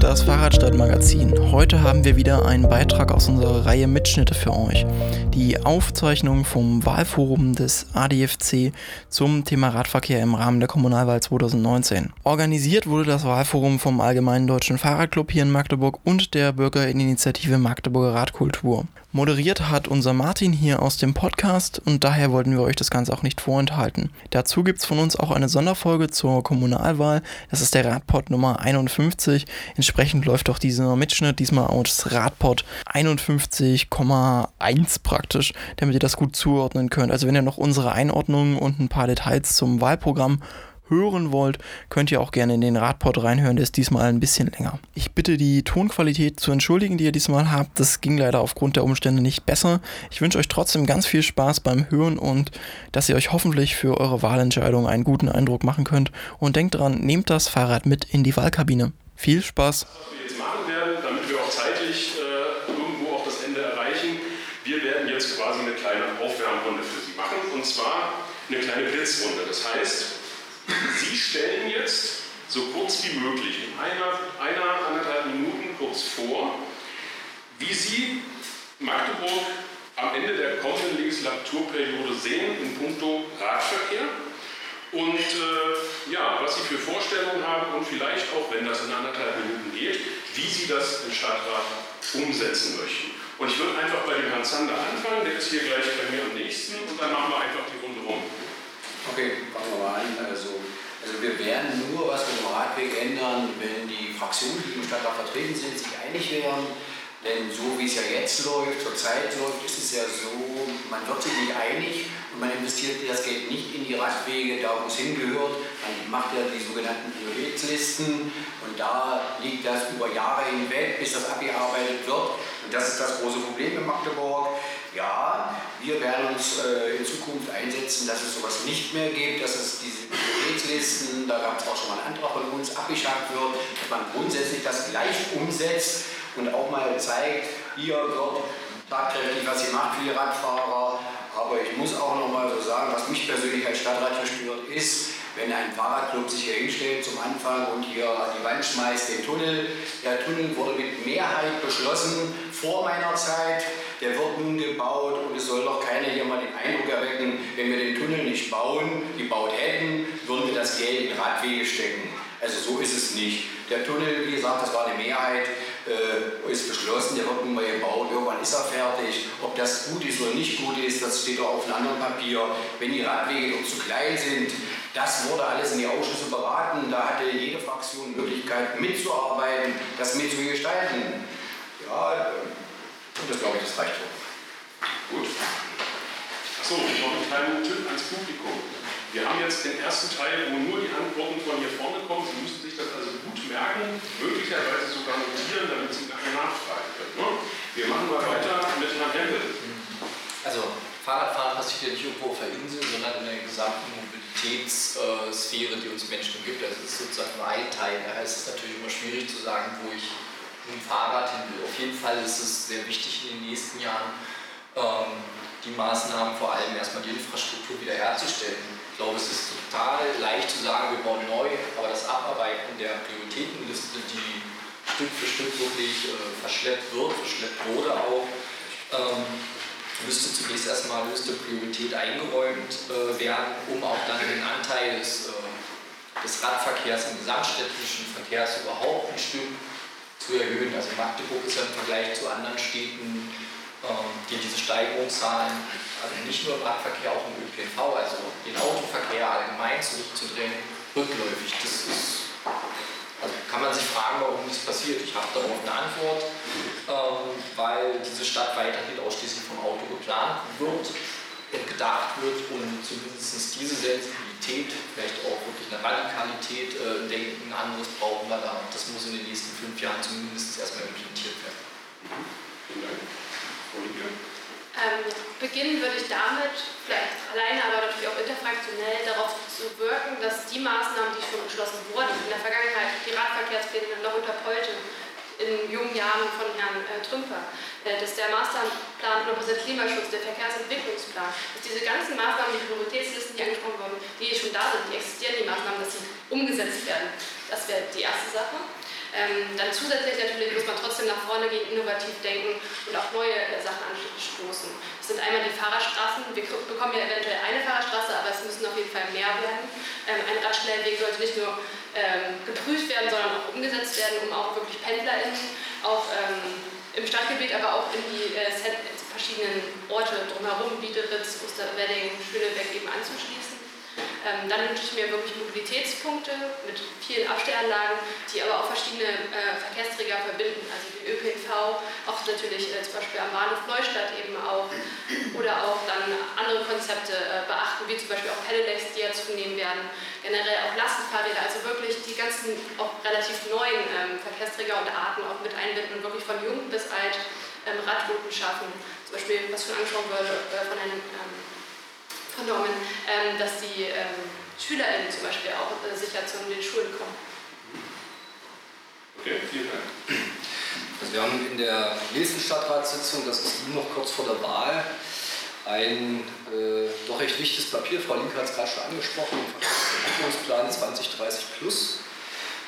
das Fahrradstadtmagazin. Heute haben wir wieder einen Beitrag aus unserer Reihe Mitschnitte für euch. Die Aufzeichnung vom Wahlforum des ADFC zum Thema Radverkehr im Rahmen der Kommunalwahl 2019. Organisiert wurde das Wahlforum vom Allgemeinen Deutschen Fahrradclub hier in Magdeburg und der Bürgerinitiative Magdeburger Radkultur. Moderiert hat unser Martin hier aus dem Podcast und daher wollten wir euch das Ganze auch nicht vorenthalten. Dazu gibt es von uns auch eine Sonderfolge zur Kommunalwahl. Das ist der Radpod Nummer 51. Entsprechend läuft auch dieser Mitschnitt diesmal aus Radpod 51,1 praktisch, damit ihr das gut zuordnen könnt. Also wenn ihr noch unsere Einordnungen und ein paar Details zum Wahlprogramm hören wollt, könnt ihr auch gerne in den Radpod reinhören, der ist diesmal ein bisschen länger. Ich bitte die Tonqualität zu entschuldigen, die ihr diesmal habt. Das ging leider aufgrund der Umstände nicht besser. Ich wünsche euch trotzdem ganz viel Spaß beim Hören und dass ihr euch hoffentlich für eure Wahlentscheidung einen guten Eindruck machen könnt. Und denkt dran, nehmt das Fahrrad mit in die Wahlkabine. Viel Spaß! Was wir jetzt machen werden, damit wir auch zeitlich äh, irgendwo auch das Ende erreichen, wir werden jetzt quasi eine kleine Aufwärmrunde für Sie machen und zwar eine kleine Blitzrunde. Das heißt, Sie stellen jetzt so kurz wie möglich, in einer, einer anderthalb Minuten kurz vor, wie Sie Magdeburg am Ende der kommenden Legislaturperiode sehen in puncto Radverkehr und äh, ja, was Sie für Vorstellungen haben und vielleicht auch, wenn das in anderthalb Minuten geht, wie Sie das im Stadtrat umsetzen möchten. Und ich würde einfach bei dem Herrn Zander anfangen, der ist hier gleich bei mir am nächsten und dann machen wir einfach die Runde rum. Okay, fangen wir mal an. Also, also wir werden nur was mit dem Radweg ändern, wenn die Fraktionen, die im Stadtrat vertreten sind, sich einig wären. Denn so wie es ja jetzt läuft, zurzeit läuft, ist es ja so, man wird sich nicht einig und man investiert das Geld nicht in die Radwege, da wo es hingehört. Man macht ja die sogenannten Prioritätslisten und da liegt das über Jahre hinweg, bis das abgearbeitet wird. Und das ist das große Problem in Magdeburg. Ja, wir werden uns äh, in Zukunft einsetzen, dass es sowas nicht mehr gibt, dass es diese Prioritätslisten, da gab es auch schon mal einen Antrag von uns, abgeschafft wird, dass man grundsätzlich das gleich umsetzt und auch mal zeigt, hier wird tatkräftig, was ihr macht für die Radfahrer. Aber ich muss auch noch mal so sagen, was mich persönlich als Stadtrat stört, ist, wenn ein Fahrradclub sich hier hinstellt zum Anfang und hier an die Wand schmeißt den Tunnel. Der Tunnel wurde mit Mehrheit beschlossen vor meiner Zeit. Der wird nun gebaut und es soll doch keiner hier mal den Eindruck erwecken, wenn wir den Tunnel nicht bauen, gebaut hätten, würden wir das Geld in Radwege stecken. Also so ist es nicht. Der Tunnel, wie gesagt, das war eine Mehrheit, äh, ist beschlossen, der wird nun mal gebaut, irgendwann ist er fertig. Ob das gut ist oder nicht gut ist, das steht auch auf einem anderen Papier. Wenn die Radwege noch zu klein sind, das wurde alles in die Ausschüsse beraten. Da hatte jede Fraktion Möglichkeit mitzuarbeiten, das mitzugestalten. Ja, und das glaube ich, das reicht schon. Gut. Achso, noch einen kleinen Tipp ans Publikum. Wir haben jetzt den ersten Teil, wo nur die Antworten von hier vorne kommen. Sie müssen sich das also gut merken, möglicherweise sogar notieren, damit Sie nachher nachfragen können. Ne? Wir machen mal weiter mit Herrn Hempel. Also Fahrradfahren passiert ja nicht irgendwo auf der Insel, sondern in der gesamten Mobilitätssphäre, die uns Menschen gibt. Also es ist sozusagen nur ein Teil. Da ist es natürlich immer schwierig zu sagen, wo ich dem Fahrrad. Auf jeden Fall ist es sehr wichtig in den nächsten Jahren, ähm, die Maßnahmen vor allem erstmal die Infrastruktur wiederherzustellen. Ich glaube, es ist total leicht zu sagen, wir bauen neu, aber das Abarbeiten der Prioritätenliste, die Stück für Stück wirklich äh, verschleppt wird, verschleppt wurde auch, ähm, müsste zunächst erstmal höchste Priorität eingeräumt äh, werden, um auch dann den Anteil des, äh, des Radverkehrs im gesamtstädtischen Verkehrs überhaupt ein Stück zu erhöhen. Also Magdeburg ist ja im Vergleich zu anderen Städten ähm, die diese Steigerungszahlen, also nicht nur im Radverkehr, auch im ÖPNV, also den Autoverkehr allgemein zurückzudrängen, rückläufig. Das ist, also kann man sich fragen, warum das passiert. Ich habe darauf eine Antwort, ähm, weil diese Stadt weiterhin ausschließlich vom Auto geplant wird und gedacht wird und zumindest diese Sensibilität, vielleicht auch wirklich eine Radikalität äh, Denken, anderes brauchen wir da. Das muss in den nächsten fünf Jahren zumindest erstmal implementiert werden. Mhm. Vielen Dank. Ähm, beginnen würde ich damit, vielleicht alleine, aber natürlich auch interfraktionell, darauf zu wirken, dass die Maßnahmen, die schon beschlossen wurden, in der Vergangenheit, die Radverkehrspläne noch unter Polte, in jungen Jahren von Herrn äh, Trümper, dass der Masterplan 100% Klimaschutz, der Verkehrsentwicklungsplan, dass diese ganzen Maßnahmen, die Prioritätslisten, die angesprochen wurden, die schon da sind, die existieren, die Maßnahmen, dass sie umgesetzt werden. Das wäre die erste Sache. Ähm, dann zusätzlich natürlich muss man trotzdem nach vorne gehen, innovativ denken und auch neue äh, Sachen anstoßen. Das sind einmal die Fahrradstraßen. Wir bekommen ja eventuell eine Fahrradstraße, aber es müssen auf jeden Fall mehr werden. Ähm, ein Radschnellweg sollte nicht nur ähm, geprüft werden, sondern auch umgesetzt werden, um auch wirklich PendlerInnen auch ähm, im Stadtgebiet, aber auch in die äh, verschiedenen Orte drumherum, Biederitz, Osterwedding, Schöneberg eben anzuschließen. Ähm, dann wünsche ich mir wirklich Mobilitätspunkte mit vielen Abstellanlagen, die aber auch verschiedene äh, Verkehrsträger verbinden, also den ÖPNV, auch natürlich äh, zum Beispiel am Bahnhof Neustadt eben auch, oder auch dann andere Konzepte äh, beachten, wie zum Beispiel auch Pedelecs, die ja zunehmen werden, generell auch Lastenfahrräder, also wirklich die ganzen auch relativ neuen ähm, Verkehrsträger und Arten auch mit einbinden und wirklich von jung bis alt ähm, Radrouten schaffen. Zum Beispiel, was schon angesprochen wurde äh, von Herrn vernommen, ähm, dass die ähm, SchülerInnen zum Beispiel auch äh, sicher zu den Schulen kommen. Okay, vielen Dank. Also wir haben in der nächsten Stadtratssitzung, das ist nur noch kurz vor der Wahl, ein äh, doch recht wichtiges Papier, Frau Link hat es gerade schon angesprochen, Entwicklungsplan 2030 plus.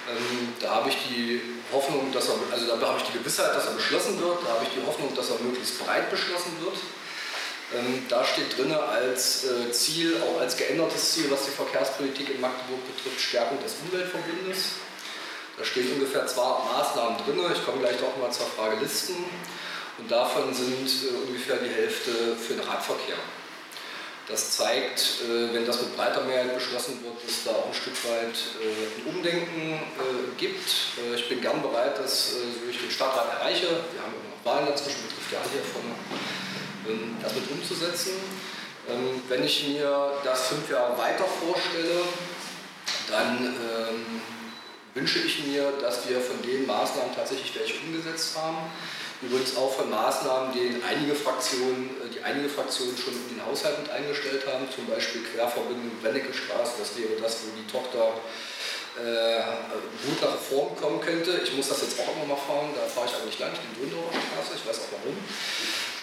Ähm, da habe ich die Hoffnung, dass er, also da habe ich die Gewissheit, dass er beschlossen wird, da habe ich die Hoffnung, dass er möglichst breit beschlossen wird. Ähm, da steht drin als äh, Ziel, auch als geändertes Ziel, was die Verkehrspolitik in Magdeburg betrifft, Stärkung des Umweltverbundes. Da stehen ungefähr zwei Maßnahmen drin. Ich komme gleich auch mal zur Frage Listen. Und davon sind äh, ungefähr die Hälfte für den Radverkehr. Das zeigt, äh, wenn das mit breiter Mehrheit beschlossen wird, dass da auch ein Stück weit ein Umdenken gibt. Ich bin gern bereit, dass ich den Stadtrat erreiche. Wir haben noch Wahlen dazwischen, betrifft ja hier von ähm, das mit umzusetzen. Ähm, wenn ich mir das fünf Jahre weiter vorstelle, dann ähm, wünsche ich mir, dass wir von den Maßnahmen tatsächlich welche umgesetzt haben. Übrigens auch von Maßnahmen, die einige Fraktionen, äh, die einige Fraktionen schon in den Haushalt mit eingestellt haben, zum Beispiel Querverbindung Brennecke-Straße, das wäre das, wo die Tochter äh, gut nach Reform kommen könnte. Ich muss das jetzt auch immer mal fahren, da fahre ich eigentlich lang, ich bin Wundauer Straße, ich weiß auch warum.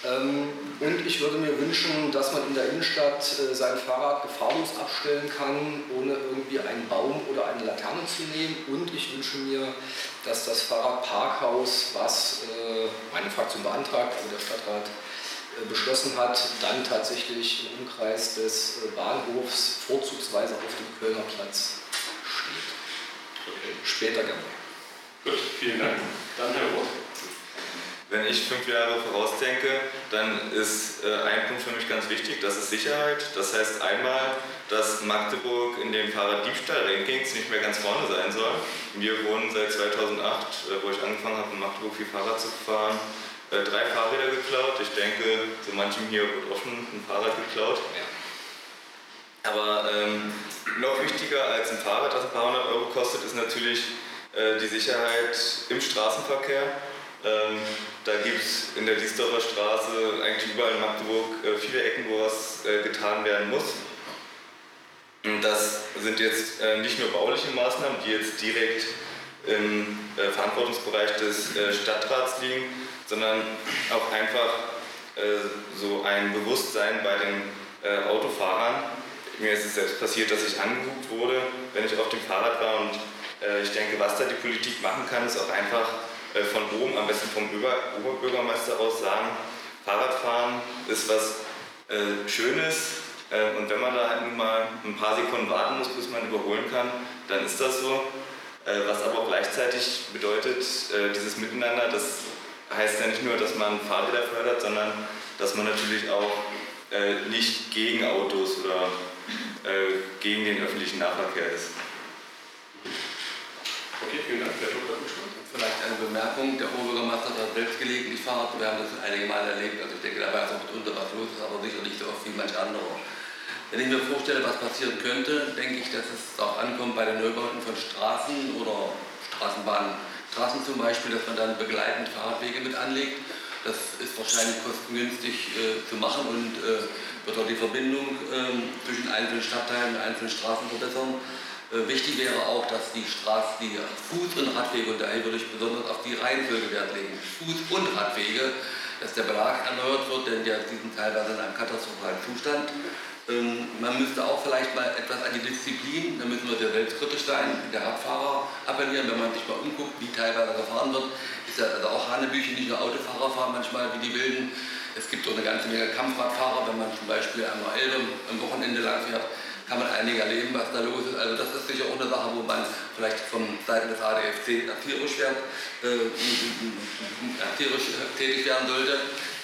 Ähm, und ich würde mir wünschen, dass man in der Innenstadt äh, sein Fahrrad gefahrlos abstellen kann, ohne irgendwie einen Baum oder eine Laterne zu nehmen. Und ich wünsche mir, dass das Fahrradparkhaus, was äh, meine Fraktion beantragt und der Stadtrat äh, beschlossen hat, dann tatsächlich im Umkreis des Bahnhofs vorzugsweise auf dem Kölner Platz. Später gerne. Gut, vielen Dank. Dann Herr Roth. Wenn ich fünf Jahre vorausdenke, dann ist äh, ein Punkt für mich ganz wichtig, das ist Sicherheit. Das heißt einmal, dass Magdeburg in den Fahrraddiebstahl-Rankings nicht mehr ganz vorne sein soll. Wir wurden seit 2008, äh, wo ich angefangen habe, in Magdeburg viel Fahrrad zu fahren, äh, drei Fahrräder geklaut. Ich denke, so manchem hier wird auch schon ein Fahrrad geklaut. Ja. Aber ähm, noch wichtiger als ein Fahrrad, das ein paar hundert Euro kostet, ist natürlich äh, die Sicherheit im Straßenverkehr. Ähm, da gibt es in der Diesdorfer Straße, eigentlich überall in Magdeburg, äh, viele Ecken, wo was äh, getan werden muss. Und das sind jetzt äh, nicht nur bauliche Maßnahmen, die jetzt direkt im äh, Verantwortungsbereich des äh, Stadtrats liegen, sondern auch einfach so ein Bewusstsein bei den Autofahrern. Mir ist es selbst passiert, dass ich angeguckt wurde, wenn ich auf dem Fahrrad war und ich denke, was da die Politik machen kann, ist auch einfach äh, von oben, am besten vom Oberbürgermeister aus sagen, Fahrradfahren ist was äh, Schönes äh, und wenn man da halt nun mal ein paar Sekunden warten muss, bis man überholen kann, dann ist das so. Äh, was aber auch gleichzeitig bedeutet, äh, dieses Miteinander, das heißt ja nicht nur, dass man Fahrräder fördert, sondern dass man natürlich auch äh, nicht gegen Autos oder gegen den öffentlichen Nahverkehr ist. Okay, vielen Dank. Herr Dr. Vielleicht eine Bemerkung. Der Oberbürgermeister hat selbst gelegentlich Fahrrad. Wir haben das einige Mal erlebt. Also ich denke, da weiß auch mitunter was los ist, aber sicher nicht so oft wie manch anderer. Wenn ich mir vorstelle, was passieren könnte, denke ich, dass es auch ankommt bei den Neubauten von Straßen oder Straßenbahnen. Straßen zum Beispiel, dass man dann begleitend Fahrradwege mit anlegt. Das ist wahrscheinlich kostengünstig äh, zu machen und äh, wird auch die Verbindung äh, zwischen einzelnen Stadtteilen und einzelnen Straßen verbessern. Äh, wichtig wäre auch, dass die Straßen, die Fuß- und Radwege, und daher würde ich besonders auf die Reihenfolge Wert legen, Fuß- und Radwege, dass der Belag erneuert wird, denn die sind teilweise in einem katastrophalen Zustand. Ähm, man müsste auch vielleicht mal etwas an die Disziplin, da müssen wir sehr selbstkritisch sein, der Radfahrer appellieren, wenn man sich mal umguckt, wie teilweise gefahren wird. Ist ja also auch Hanebüchen, nicht nur Autofahrer fahren manchmal wie die Wilden. Es gibt auch eine ganze Menge Kampfradfahrer, wenn man zum Beispiel der Elbe am Wochenende lang fährt, kann man einige erleben, was da los ist. Also das ist sicher auch eine Sache, wo man vielleicht von Seiten des ADFC tierisch, werden, äh, tierisch tätig werden sollte.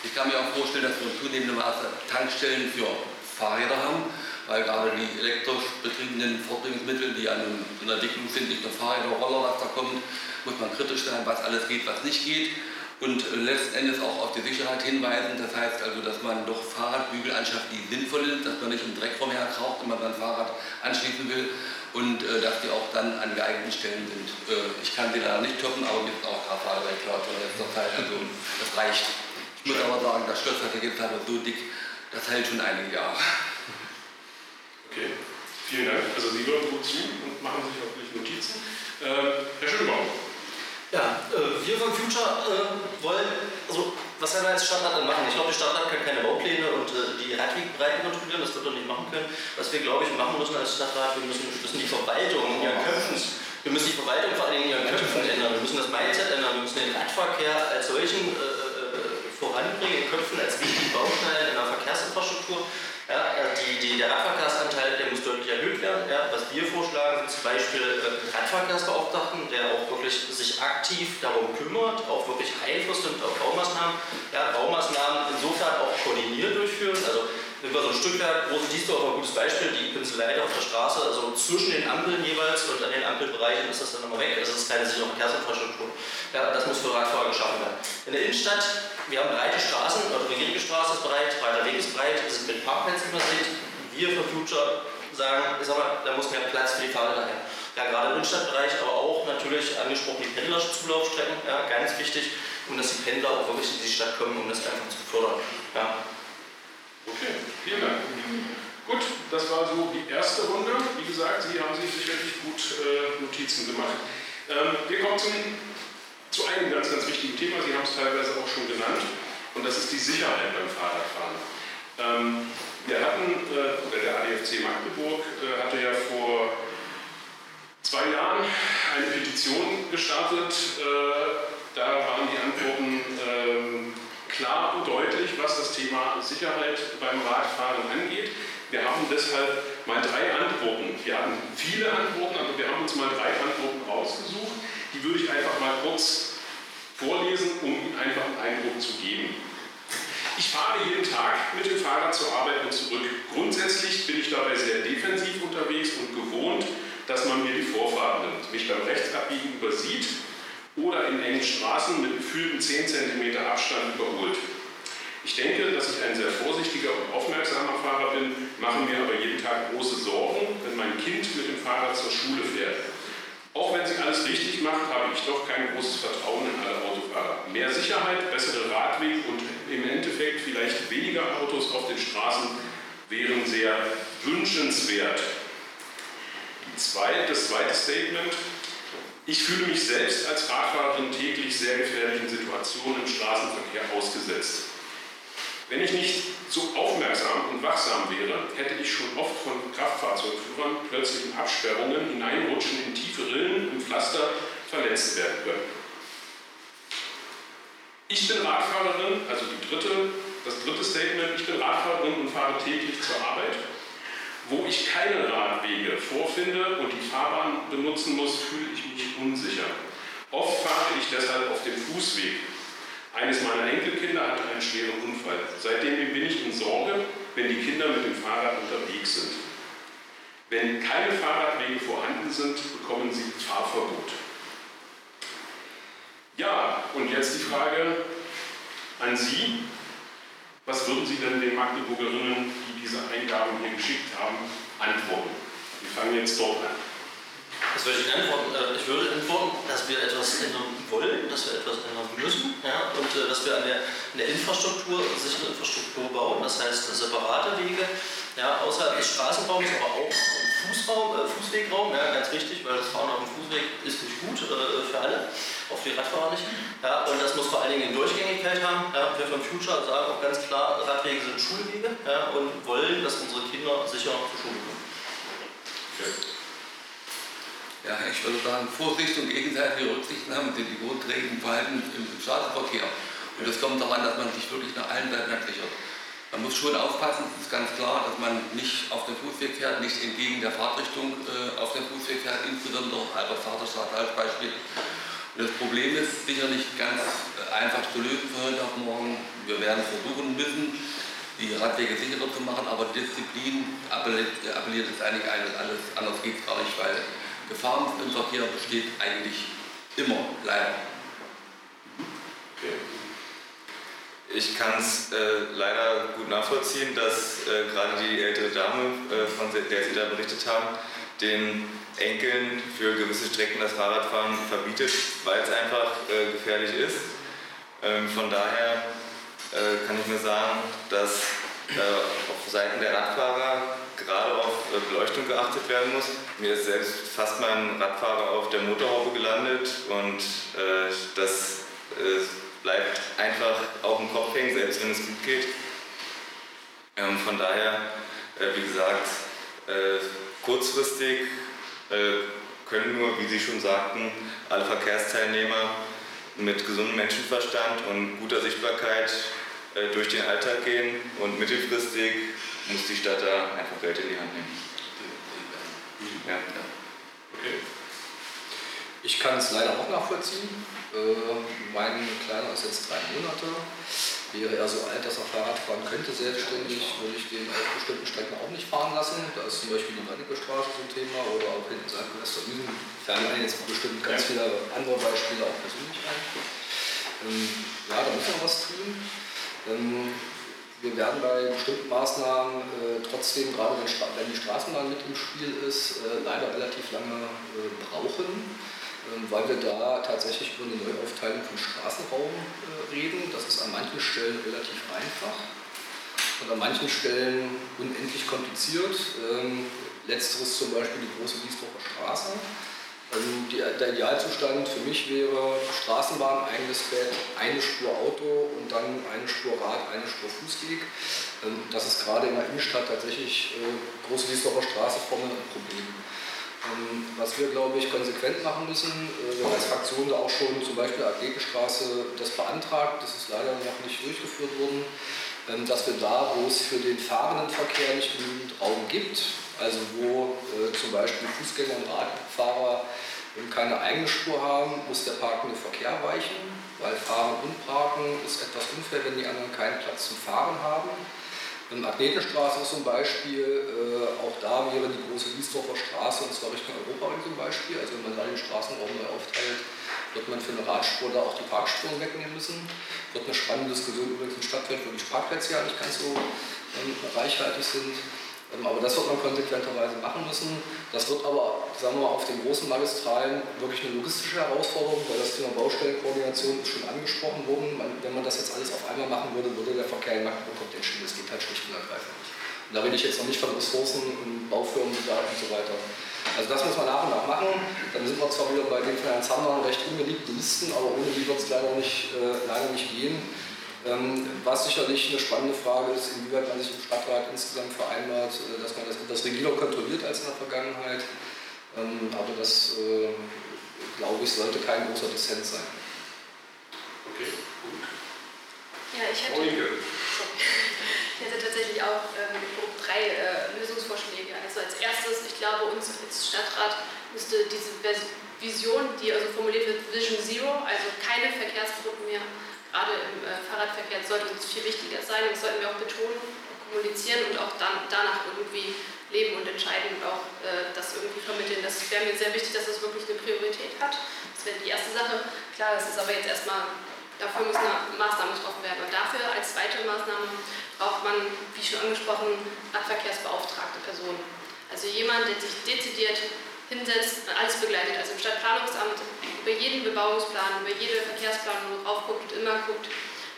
Ich kann mir auch vorstellen, dass wir in zunehmendem Maße Tankstellen für Fahrräder haben, weil gerade die elektrisch betriebenen Fortbewegungsmittel, die nun in der Entwicklung sind, nicht nur Fahrräder, Roller, was da kommt, muss man kritisch sein, was alles geht, was nicht geht und letzten Endes auch auf die Sicherheit hinweisen. Das heißt also, dass man doch Fahrradbügel anschafft, die sinnvoll sind, dass man nicht im Dreck vorher kraucht, wenn man sein Fahrrad anschließen will und äh, dass die auch dann an geeigneten Stellen sind. Äh, ich kann sie leider nicht toppen, aber mir ist auch Kraftfahrerei klar von letzter Zeit, also das reicht. Ich muss aber sagen, das Schloss hat jetzt aber so dick, das hält schon einige Jahre. Okay, vielen Dank. Also Sie hören gut zu und machen sich auch nicht Notizen. Äh, Herr Schönbaum. Ja, äh, wir von Future äh, wollen, also was werden wir als Stadtrat dann machen? Ich glaube, die Stadtrat kann keine Baupläne und äh, die Radwegbreiten kontrollieren, das wird wir nicht machen können. Was wir, glaube ich, machen müssen als Stadtrat, wir müssen, müssen die Verwaltung in ihren Köpfen, wir müssen die Verwaltung vor allem in ihren Köpfen ändern, wir müssen das Mindset ändern, wir müssen den Radverkehr als solchen äh, voranbringen in Köpfen als wichtigen Baustein in der Verkehrsinfrastruktur. Ja, die, die, der Radverkehrsanteil der muss deutlich erhöht werden. Ja, was wir vorschlagen, sind zum Beispiel äh, Radverkehrsbeauftragten, der auch wirklich sich aktiv darum kümmert, auch wirklich Einfluss nimmt auf Baumaßnahmen. Ja, Baumaßnahmen insofern auch koordiniert durchführen. Also über so ein Stückwerk, Große Diesdorf, ein gutes Beispiel, die Pinselleiter auf der Straße, also zwischen den Ampeln jeweils und an den Ampelbereichen ist das dann nochmal weg. Also das ist keine sichere Verkehrsinfrastruktur. Ja, das muss für Radfahrer geschaffen werden. In der Innenstadt, wir haben breite Straßen, also die Straße ist breit, breiter Weg ist breit, das sind mit Parkplätzen übersät. Wir für Future sagen, ich sag mal, da muss mehr Platz für die Fahrräder her. Ja, gerade im Innenstadtbereich, aber auch natürlich angesprochen die Pendlerzulaufstrecken, ja, ganz wichtig, und dass die Pendler auch wirklich in die Stadt kommen, um das einfach zu fördern. Ja. Okay, vielen Dank. Gut, das war so die erste Runde. Wie gesagt, Sie haben sich sicherlich gut äh, Notizen gemacht. Ähm, wir kommen zum, zu einem ganz, ganz wichtigen Thema. Sie haben es teilweise auch schon genannt. Und das ist die Sicherheit beim Fahrradfahren. Ähm, wir hatten, äh, oder der ADFC Magdeburg äh, hatte ja vor zwei Jahren eine Petition gestartet. Äh, da waren die Antworten ähm, klar und deutlich, was das Thema Sicherheit beim Radfahren angeht. Wir haben deshalb mal drei Antworten. Wir hatten viele Antworten, aber wir haben uns mal drei Antworten rausgesucht. Die würde ich einfach mal kurz vorlesen, um Ihnen einfach einen Eindruck zu geben. Ich fahre jeden Tag mit dem Fahrrad zur Arbeit und zurück. Grundsätzlich bin ich dabei sehr defensiv unterwegs und gewohnt, dass man mir die Vorfahrt nimmt, mich beim Rechtsabbiegen übersieht oder in engen Straßen mit gefühlten 10 cm Abstand überholt. Ich denke, dass ich ein sehr vorsichtiger und aufmerksamer Fahrer bin, mache mir aber jeden Tag große Sorgen, wenn mein Kind mit dem Fahrrad zur Schule fährt. Auch wenn sie alles richtig macht, habe ich doch kein großes Vertrauen in alle Autofahrer. Mehr Sicherheit, bessere Radwege und im Endeffekt vielleicht weniger Autos auf den Straßen wären sehr wünschenswert. das zweite Statement, ich fühle mich selbst als Radfahrerin täglich sehr gefährlichen Situationen im Straßenverkehr ausgesetzt. Wenn ich nicht so aufmerksam und wachsam wäre, hätte ich schon oft von Kraftfahrzeugführern plötzlichen Absperrungen hineinrutschen in tiefe Rillen im Pflaster verletzt werden können. Ich bin Radfahrerin, also die dritte, das dritte Statement, ich bin Radfahrerin und fahre täglich zur Arbeit. Wo ich keine Radwege vorfinde und die Fahrbahn benutzen muss, fühle ich mich unsicher. Oft fahre ich deshalb auf dem Fußweg. Eines meiner Enkelkinder hatte einen schweren Unfall. Seitdem bin ich in Sorge, wenn die Kinder mit dem Fahrrad unterwegs sind. Wenn keine Fahrradwege vorhanden sind, bekommen sie Fahrverbot. Ja, und jetzt die Frage an Sie. Was würden Sie denn den Magdeburgerinnen, die diese Eingaben hier geschickt haben, antworten? Wir fangen jetzt dort an. Was würde ich antworten? Äh, ich würde antworten, dass wir etwas ändern wollen, dass wir etwas ändern müssen ja, und äh, dass wir an der, an der Infrastruktur, sichere Infrastruktur bauen, das heißt separate Wege ja, außerhalb des Straßenraums, aber auch im Fußraum, äh, Fußwegraum, ja, ganz wichtig, weil das Fahren auf dem Fußweg ist nicht gut äh, für alle. auch für die Radfahrer nicht. Ja, und das muss vor allen Dingen eine Durchgängigkeit haben. Ja, wir vom Future sagen auch ganz klar, Radwege sind Schulwege ja, und wollen, dass unsere Kinder sicher zur Schule kommen. Ja, ich würde sagen, Vorsicht und gegenseitige Rücksichtnahme sind die grundlegenden Verhalten im Straßenverkehr. Und es kommt daran, dass man sich wirklich nach allen Seiten absichert. Man muss schon aufpassen, es ist ganz klar, dass man nicht auf den Fußweg fährt, nicht entgegen der Fahrtrichtung äh, auf den Fußweg fährt, insbesondere Albert Vaterstraße als Beispiel. Und das Problem ist sicher nicht ganz äh, einfach zu lösen für heute auf morgen. Wir werden versuchen müssen, die Radwege sicherer zu machen, aber Disziplin appelliert, appelliert es eigentlich alles, alles anders geht es gar nicht, weil Gefahren im Verkehr besteht eigentlich immer, leider. Okay. Ich kann es äh, leider gut nachvollziehen, dass äh, gerade die ältere Dame, äh, von der Sie da berichtet haben, den Enkeln für gewisse Strecken das Fahrradfahren verbietet, weil es einfach äh, gefährlich ist. Ähm, von daher äh, kann ich nur sagen, dass äh, auf Seiten der Radfahrer gerade auf Beleuchtung geachtet werden muss. Mir ist selbst fast mein Radfahrer auf der Motorhaube gelandet und das bleibt einfach auch im Kopf hängen, selbst wenn es gut geht. Ähm, von daher, äh, wie gesagt, äh, kurzfristig äh, können nur, wie Sie schon sagten, alle Verkehrsteilnehmer mit gesundem Menschenverstand und guter Sichtbarkeit äh, durch den Alltag gehen und mittelfristig muss die Stadt da einfach Geld in die Hand nehmen. Ja. Okay. Ich kann es leider auch nachvollziehen. Äh, mein Kleiner ist jetzt drei Monate. Wäre er so alt, dass er Fahrrad fahren könnte, selbstständig, würde ich den auf bestimmten Strecken auch nicht fahren lassen. Da ist zum Beispiel die Brennecke Straße so ein Thema oder auch hinten St. Westerwiesen. Fällen mir jetzt bestimmt ganz viele andere Beispiele auch persönlich ein. Ähm, ja, da muss man was tun. Ähm, wir werden bei bestimmten Maßnahmen äh, trotzdem, gerade wenn, wenn, die Straßenbahn mit im Spiel ist, äh, leider relativ lange äh, brauchen. Ähm, weil wir da tatsächlich über eine Neuaufteilung von Straßenraum äh, reden. Das ist an manchen Stellen relativ einfach und an manchen Stellen unendlich kompliziert. Ähm, letzteres zum Beispiel die große Wiesbacher Straße. Ähm, der Idealzustand für mich wäre Straßenbahn, eigenes Bett, eine Spur Auto und dann eine Spur Rad, eine Spur Fußweg. Das ist gerade in der Innenstadt tatsächlich äh, große Wiesbacher Straße vorne ein Problem. Ähm, was wir, glaube ich, konsequent machen müssen, äh, wir haben als Fraktion da auch schon zum Beispiel Athletenstraße das beantragt, das ist leider noch nicht durchgeführt worden, ähm, dass wir da, wo es für den fahrenden Verkehr nicht genügend Raum gibt, also wo äh, zum Beispiel Fußgänger und Radfahrer keine eigene Spur haben, muss der parkende Verkehr weichen, weil Fahren und Parken ist etwas unfair, wenn die anderen keinen Platz zum Fahren haben. Athletenstraße ist zum Beispiel, äh, auch da wäre die große Wiesdorfer Straße, und zwar Richtung Europaring zum Beispiel, also wenn man da den Straßenraum neu aufteilt, wird man für eine Radspur da auch die Parkspuren wegnehmen müssen. Wird eine spannende Diskussion übrigens im Stadtfeld, wo die Parkplätze ja nicht ganz so ähm, reichhaltig sind. Ähm, aber das wird man konsequenterweise machen müssen. Das wird aber, sagen wir mal, auf den großen Magistralen wirklich eine logistische Herausforderung, weil das Thema Baustellenkoordination ist schon angesprochen worden. Wenn man das jetzt alles auf einmal machen würde, würde der Verkehr in Magdeburg entstehen. Das geht halt schlicht und ergreifend nicht. Und da rede ich jetzt noch nicht von Ressourcen und Baufirmen und so weiter. Also das muss man nach und nach machen. Dann sind wir zwar wieder bei den von Herrn Zander recht unbeliebten Listen, aber ohne die wird es leider nicht, äh, leider nicht gehen. Ähm, was sicherlich eine spannende Frage ist, inwieweit man sich im Stadtrat insgesamt vereinbart, äh, dass man das etwas rigider kontrolliert als in der Vergangenheit. Ähm, aber das, äh, glaube ich, sollte kein großer Dissens sein. Okay, gut. Ja, ich hätte, ich hätte tatsächlich auch ähm, drei äh, Lösungsvorschläge. Also als erstes, ich glaube, uns als Stadtrat müsste diese Vision, die also formuliert wird, Vision Zero, also keine Verkehrsgruppen mehr gerade im äh, Fahrradverkehr sollte uns viel wichtiger sein. Das sollten wir auch betonen, kommunizieren und auch dann, danach irgendwie leben und entscheiden und auch äh, das irgendwie vermitteln. Das wäre mir sehr wichtig, dass das wirklich eine Priorität hat. Das wäre die erste Sache. Klar, das ist aber jetzt erstmal, dafür müssen Maßnahmen getroffen werden. Und dafür als zweite Maßnahme braucht man, wie schon angesprochen, Radverkehrsbeauftragte Personen. Also jemand, der sich dezidiert hinsetzt, alles begleitet. Also im Stadtplanungsamt über jeden Bebauungsplan, über jede Verkehrsplanung drauf guckt und immer guckt,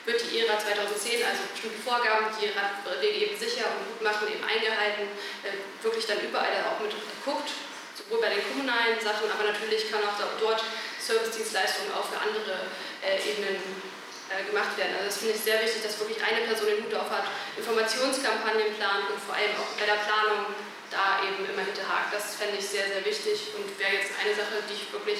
wird die ERA 2010, also bestimmte Vorgaben, die Radwege eben sicher und gut machen, eben eingehalten, äh, wirklich dann überall auch mit guckt, sowohl bei den kommunalen Sachen, aber natürlich kann auch dort Servicedienstleistungen auch für andere äh, Ebenen äh, gemacht werden. Also das finde ich sehr wichtig, dass wirklich eine Person den Hut auf hat, Informationskampagnen plant und vor allem auch bei der Planung da eben immer hinterhakt. Das fände ich sehr, sehr wichtig und wäre jetzt eine Sache, die ich wirklich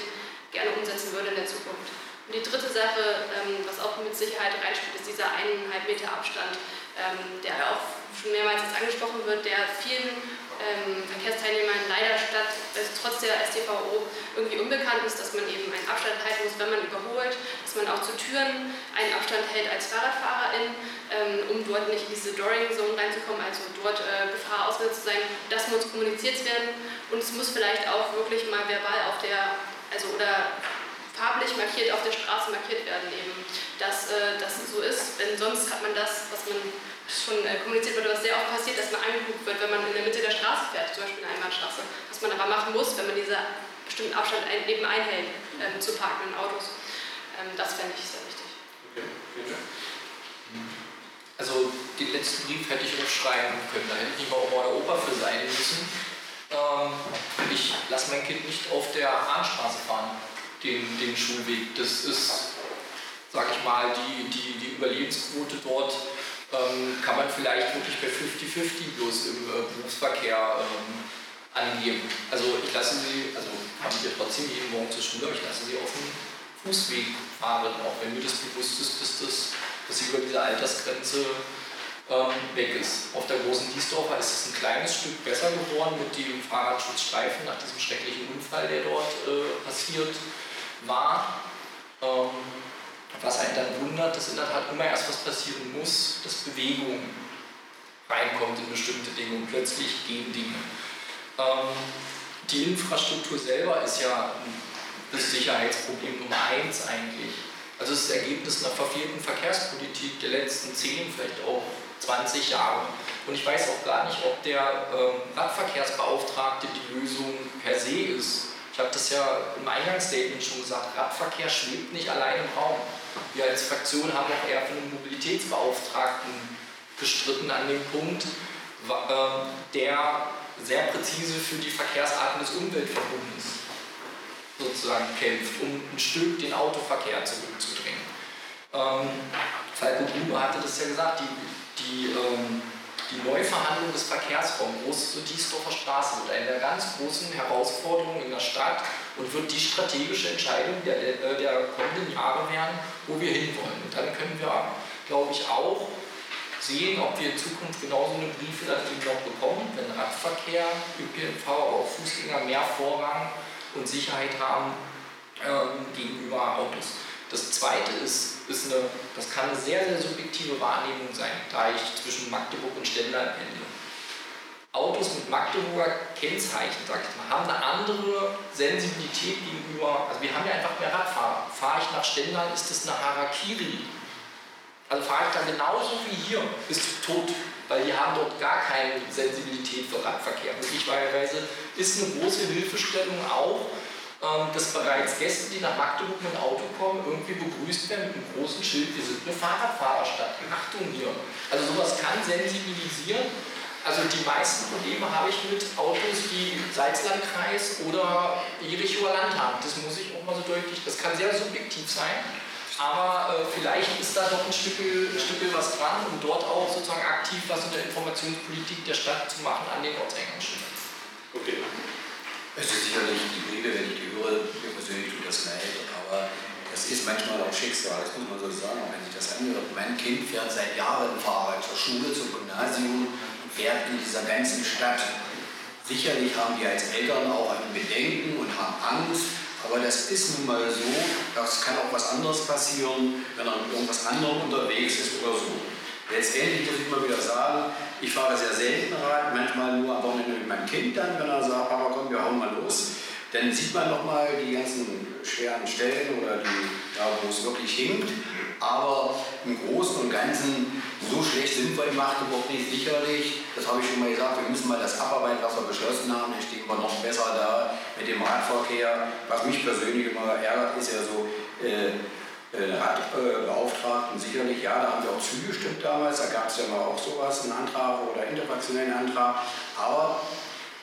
gerne umsetzen würde in der Zukunft. Und die dritte Sache, ähm, was auch mit Sicherheit reinspielt, ist dieser eineinhalb Meter Abstand, ähm, der auch schon mehrmals jetzt angesprochen wird, der vielen ähm, Verkehrsteilnehmern leider statt, also trotz der STVO irgendwie unbekannt ist, dass man eben einen Abstand halten muss, wenn man überholt, dass man auch zu Türen einen Abstand hält als Fahrradfahrerin, um dort nicht in diese Doring Zone reinzukommen, also dort äh, Gefahr ausgesetzt zu sein. Das muss kommuniziert werden und es muss vielleicht auch wirklich mal verbal auf der, also oder farblich markiert auf der Straße markiert werden eben, dass äh, das so ist, denn sonst hat man das, was man schon äh, kommuniziert wurde, was sehr oft passiert, dass man angeguckt wird, wenn man in der Mitte der Straße fährt, zum Beispiel in der Einbahnstraße. Was man aber machen muss, wenn man diesen bestimmten Abstand ein, eben einhält ähm, zu parkenden Autos. Ähm, das fände ich sehr wichtig. Okay, Also den letzten Brief hätte ich aufschreiben können, da hätte ich nicht mal bei der Oper für sein müssen. Ähm, ich lasse mein Kind nicht auf der Bahnstraße fahren, den, den Schulweg. Das ist, sag ich mal, die, die, die Überlebensquote dort ähm, kann man vielleicht wirklich bei 50-50 bloß im äh, Berufsverkehr ähm, angeben. Also ich lasse sie, also habe ich ja trotzdem jeden Morgen zur Schule, aber ich lasse sie auf dem Fußweg fahren, auch wenn mir das bewusst ist, dass, das, dass sie über diese Altersgrenze ähm, weg ist. Auf der großen Diesdorfer ist es ein kleines Stück besser geworden mit dem Fahrradschutzstreifen nach diesem schrecklichen Unfall, der dort äh, passiert war. Ähm, was einen dann wundert, dass in der Tat immer erst was passieren muss, dass Bewegung reinkommt in bestimmte Dinge und plötzlich gehen Dinge. Ähm, die Infrastruktur selber ist ja das Sicherheitsproblem Nummer eins eigentlich. Also das Ergebnis einer verfehlten Verkehrspolitik der letzten 10, vielleicht auch 20 Jahre. Und ich weiß auch gar nicht, ob der ähm, Radverkehrsbeauftragte die Lösung per se ist. Ich habe das ja im Eingangsstatement schon gesagt, Radverkehr schwebt nicht allein im Raum. Wir als Fraktion haben auch eher für einen Mobilitätsbeauftragten gestritten an dem Punkt, ähm, der sehr präzise für die Verkehrsarten des Umweltverbundes sozusagen kämpft, um ein Stück den Autoverkehr zurückzudrängen. Ähm, Falco Gruber hatte das ja gesagt, die, die, ähm, die Neuverhandlung des Verkehrsraums Groß Diesdorfer Straße wird eine der ganz großen Herausforderungen in der Stadt und wird die strategische Entscheidung der, der, der kommenden Jahre werden, wo wir hinwollen. Und dann können wir, glaube ich, auch sehen, ob wir in Zukunft genauso eine Briefe dann eben noch bekommen, wenn Radverkehr, ÖPNV, aber auch Fußgänger mehr Vorrang und Sicherheit haben ähm, gegenüber Autos. Das zweite ist, ist eine, das kann eine sehr, sehr subjektive Wahrnehmung sein, da ich zwischen Magdeburg und Stendal pendle. Autos mit Magdeburger Kennzeichen, sag ich mal, haben eine andere Sensibilität gegenüber, also wir haben ja einfach mehr Radfahrer. Fahre ich nach Stendal, ist das eine Harakiri. Also fahre ich da genauso wie hier, bist du tot, weil die haben dort gar keine Sensibilität für Radverkehr. Möglicherweise ist eine große Hilfestellung auch, dass bereits Gäste, die nach Magdeburg mit dem Auto kommen, irgendwie begrüßt werden mit einem großen Schild, wir sind eine Fahrradfahrerstadt, Achtung hier. Also sowas kann sensibilisieren also die meisten Probleme habe ich mit Autos, die Salzlandkreis oder Jerichoer Land haben. Das muss ich auch mal so deutlich, das kann sehr subjektiv sein. Aber äh, vielleicht ist da doch ein Stück, ein Stück was dran, um dort auch sozusagen aktiv was in der Informationspolitik der Stadt zu machen an den Ortseingangsstellen. Okay. Es ist sicherlich die höre, mir persönlich tut das leid, aber das ist manchmal auch Schicksal, das muss man so sagen, wenn sich das anhört. Mein Kind fährt seit Jahren Fahrrad zur Schule, zum Gymnasium, fährt in dieser ganzen Stadt. Sicherlich haben wir als Eltern auch ein Bedenken und haben Angst, aber das ist nun mal so, das kann auch was anderes passieren, wenn er mit irgendwas anderem unterwegs ist oder so. Letztendlich muss ich mal wieder sagen, ich fahre sehr selten Rad, manchmal nur am Wochenende mit meinem Kind dann, wenn er sagt, Papa komm, wir hauen mal los. Dann sieht man nochmal die ganzen schweren Stellen oder die, da wo es wirklich hinkt. Aber im Großen und Ganzen, so schlecht sind wir in Magdeburg nicht, sicherlich. Das habe ich schon mal gesagt, wir müssen mal das abarbeiten, was wir beschlossen haben. Dann stehen wir noch besser da mit dem Radverkehr. Was mich persönlich immer ärgert, ist ja so, äh, äh Radbeauftragten, sicherlich, ja, da haben wir auch zugestimmt damals, da gab es ja mal auch sowas, einen Antrag oder interfraktionellen Antrag. Aber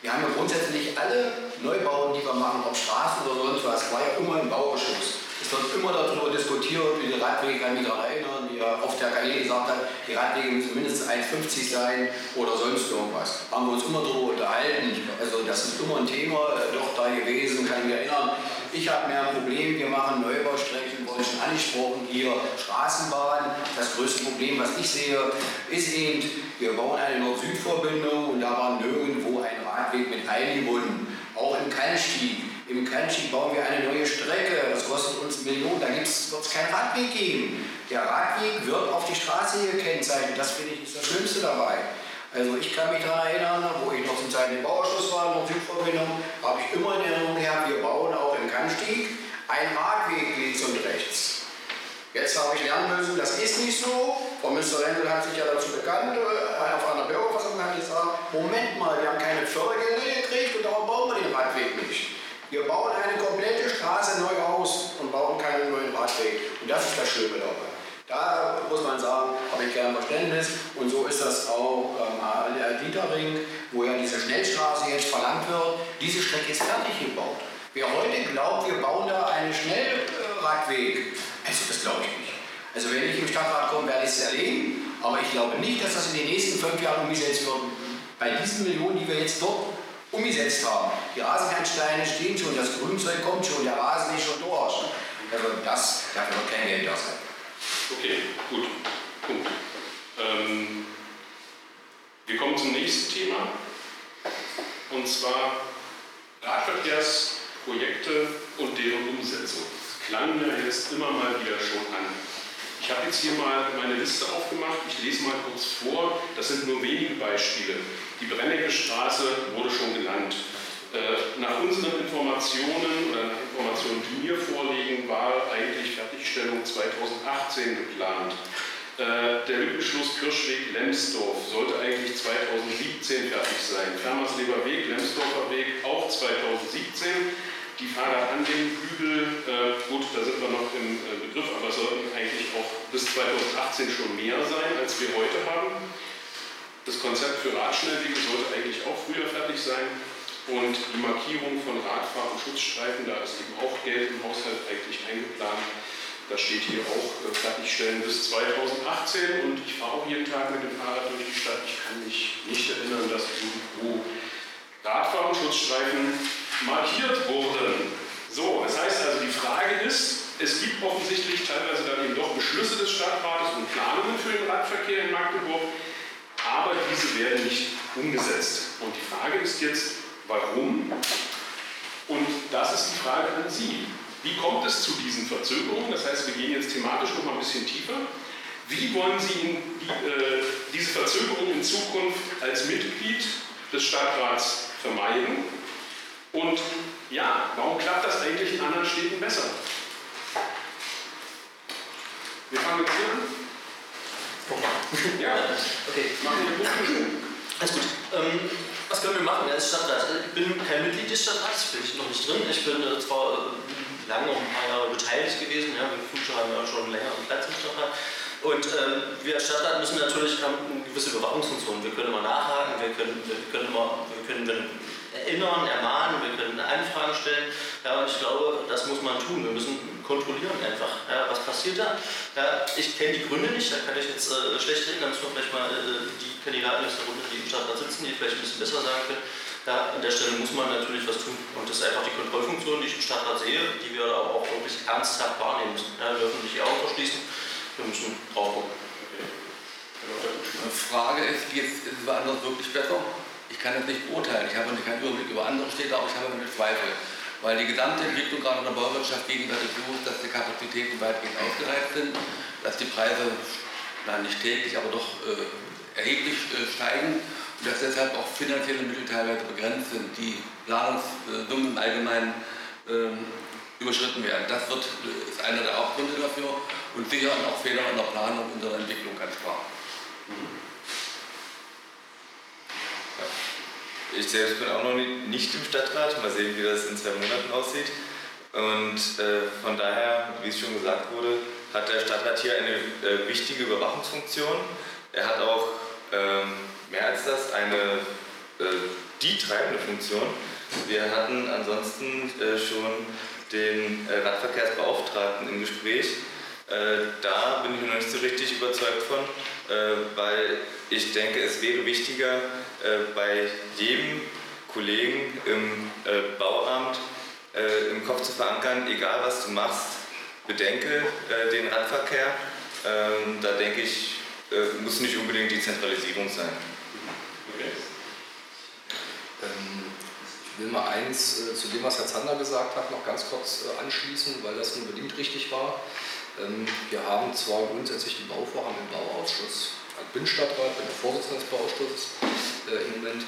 wir haben ja grundsätzlich alle Neubauten, die wir machen, ob Straßen oder sonst was, war ja immer im Bauausschuss. Wird immer darüber diskutiert, wie die Radwege, kann mich daran erinnern, wie er auf der Kanäle gesagt hat, die Radwege müssen mindestens 1,50 sein oder sonst irgendwas. Haben wir uns immer darüber unterhalten. Also das ist immer ein Thema äh, doch da gewesen, kann ich mich erinnern. Ich habe mehr ein Problem, wir machen Neubaustrecken, wurde schon angesprochen, hier Straßenbahn. Das größte Problem, was ich sehe, ist eben, wir bauen eine Nord-Süd-Verbindung und da war nirgendwo ein Radweg mit eingebunden. Auch im Kallstieg. Im Kallstieg bauen wir eine neue Strecke, das kostet uns Millionen, da wird es keinen Radweg geben. Der Radweg wird auf die Straße gekennzeichnet, das finde ich ist das Schlimmste dabei. Also ich kann mich daran erinnern, wo ich noch zum Zeiten im Bauausschuss war, noch Südverbindung, habe ich immer in Erinnerung gehabt, wir bauen auch im Kannstieg einen Radweg links und rechts. Jetzt habe ich lernen müssen, das ist nicht so. Frau Münster Rendel hat sich ja dazu bekannt, äh, auf einer Bürgerfassung hat gesagt, Moment mal, wir haben keine Fördergelder gekriegt und darum bauen wir den Radweg nicht. Wir bauen eine komplette Straße neu aus und bauen keinen neuen Radweg. Und das ist das Schlimme dabei. Da muss man sagen, habe ich gerne Verständnis. Und so ist das auch ähm, Dietering, wo ja diese Schnellstraße jetzt verlangt wird. Diese Strecke ist fertig gebaut. Wer heute glaubt, wir bauen da einen Schnellradweg, also das glaube ich nicht. Also wenn ich im Stadtrat komme, werde ich es erleben. Aber ich glaube nicht, dass das in den nächsten fünf Jahren umgesetzt wird. Bei diesen Millionen, die wir jetzt dort umgesetzt haben. Die Rasenkantsteine stehen schon, das Grünzeug kommt schon, der Rasen ist schon durch. Also das, dafür wird kein Geld sein. Okay, gut. Punkt. Ähm, wir kommen zum nächsten Thema. Und zwar Radverkehrsprojekte und deren Umsetzung. Das klang mir jetzt immer mal wieder schon an. Ich habe jetzt hier mal meine Liste aufgemacht. Ich lese mal kurz vor. Das sind nur wenige Beispiele. Die Brennecke Straße wurde schon genannt. Äh, nach unseren Informationen oder nach Informationen, die mir vorliegen, war eigentlich Fertigstellung 2018 geplant. Äh, der Lückenschluss Kirschweg-Lemsdorf sollte eigentlich 2017 fertig sein. Fermersleber Weg, Lemsdorfer Weg auch 2017. Die Fahrer an dem Hügel, äh, gut, da sind wir noch im äh, Begriff, aber sollten eigentlich auch bis 2018 schon mehr sein, als wir heute haben. Das Konzept für Radschnellwege sollte eigentlich auch früher fertig sein. Und die Markierung von Radfahr- und Schutzstreifen, da ist eben auch Geld im Haushalt eigentlich eingeplant. Da steht hier auch äh, fertigstellen bis 2018 und ich fahre auch jeden Tag mit dem Fahrrad durch die Stadt. Ich kann mich nicht erinnern, dass irgendwo Radfahr- und Schutzstreifen markiert wurden. So, das heißt also, die Frage ist, es gibt offensichtlich teilweise dann eben doch Beschlüsse des Stadtrates und Planungen für den Radverkehr in Magdeburg, aber diese werden nicht umgesetzt. Und die Frage ist jetzt, Warum? Und das ist die Frage an Sie. Wie kommt es zu diesen Verzögerungen? Das heißt, wir gehen jetzt thematisch noch mal ein bisschen tiefer. Wie wollen Sie die, äh, diese Verzögerung in Zukunft als Mitglied des Stadtrats vermeiden? Und ja, warum klappt das eigentlich in anderen Städten besser? Wir fangen jetzt hier an. Ja, okay. Machen wir. Alles gut. Ähm, was können wir machen als Stadtrat? Ich bin kein Mitglied des Stadtrats, bin ich noch nicht drin. Ich bin äh, zwar äh, lange, noch ein paar Jahre beteiligt gewesen, ja, wir Future haben ja schon länger einen Platz im Stadtrat. Und ähm, wir als Stadtrat müssen natürlich haben eine gewisse Überwachungsfunktion. Wir können immer nachhaken, wir können, wir können, immer, wir können erinnern, ermahnen, wir können Anfragen stellen. Ja, und ich glaube, das muss man tun. Wir müssen kontrollieren einfach, ja, was passiert da. Ja, ich kenne die Gründe nicht, da kann ich jetzt äh, schlecht reden, da müssen wir vielleicht mal äh, die Kandidaten aus der Runde, die im Stadtrat sitzen, die vielleicht ein bisschen besser sagen können. Ja, an der Stelle muss man natürlich was tun. Und das ist einfach die Kontrollfunktion, die ich im Stadtrat sehe, die wir aber auch wirklich ernsthaft wahrnehmen müssen. Ja, wir dürfen nicht die Augen verschließen, wir müssen drauf gucken. Die Frage ist, geht es woanders wirklich besser? Ich kann das nicht beurteilen. Ich habe keinen Überblick über andere Städte, aber ich habe damit Zweifel. Weil die gesamte Entwicklung gerade in der Bauwirtschaft gegenwärtig so ist, dass die Kapazitäten weitgehend ausgereift sind, dass die Preise, nein, nicht täglich, aber doch äh, erheblich äh, steigen und dass deshalb auch finanzielle Mittel teilweise begrenzt sind, die Planungssummen im Allgemeinen äh, überschritten werden. Das wird, ist einer der Hauptgründe dafür und sicher auch Fehler in der Planung unserer Entwicklung ganz klar. Mhm. Ich selbst bin auch noch nicht im Stadtrat. Mal sehen, wie das in zwei Monaten aussieht. Und äh, von daher, wie es schon gesagt wurde, hat der Stadtrat hier eine äh, wichtige Überwachungsfunktion. Er hat auch ähm, mehr als das eine äh, die treibende Funktion. Wir hatten ansonsten äh, schon den äh, Radverkehrsbeauftragten im Gespräch. Äh, da bin ich noch nicht so richtig überzeugt von, äh, weil ich denke, es wäre wichtiger, äh, bei jedem Kollegen im äh, Bauamt äh, im Kopf zu verankern, egal was du machst, bedenke den Radverkehr. Ähm, da denke ich, muss nicht unbedingt die Zentralisierung sein. Okay. Ähm, ich will mal eins zu dem, was Herr Zander gesagt hat, noch ganz kurz anschließen, weil das unbedingt richtig war. Ähm, wir haben zwar grundsätzlich die Bauvorhaben im Bauausschuss, ich bin Stadtrat, bin der Vorsitzende des Bauausschusses äh, im Moment.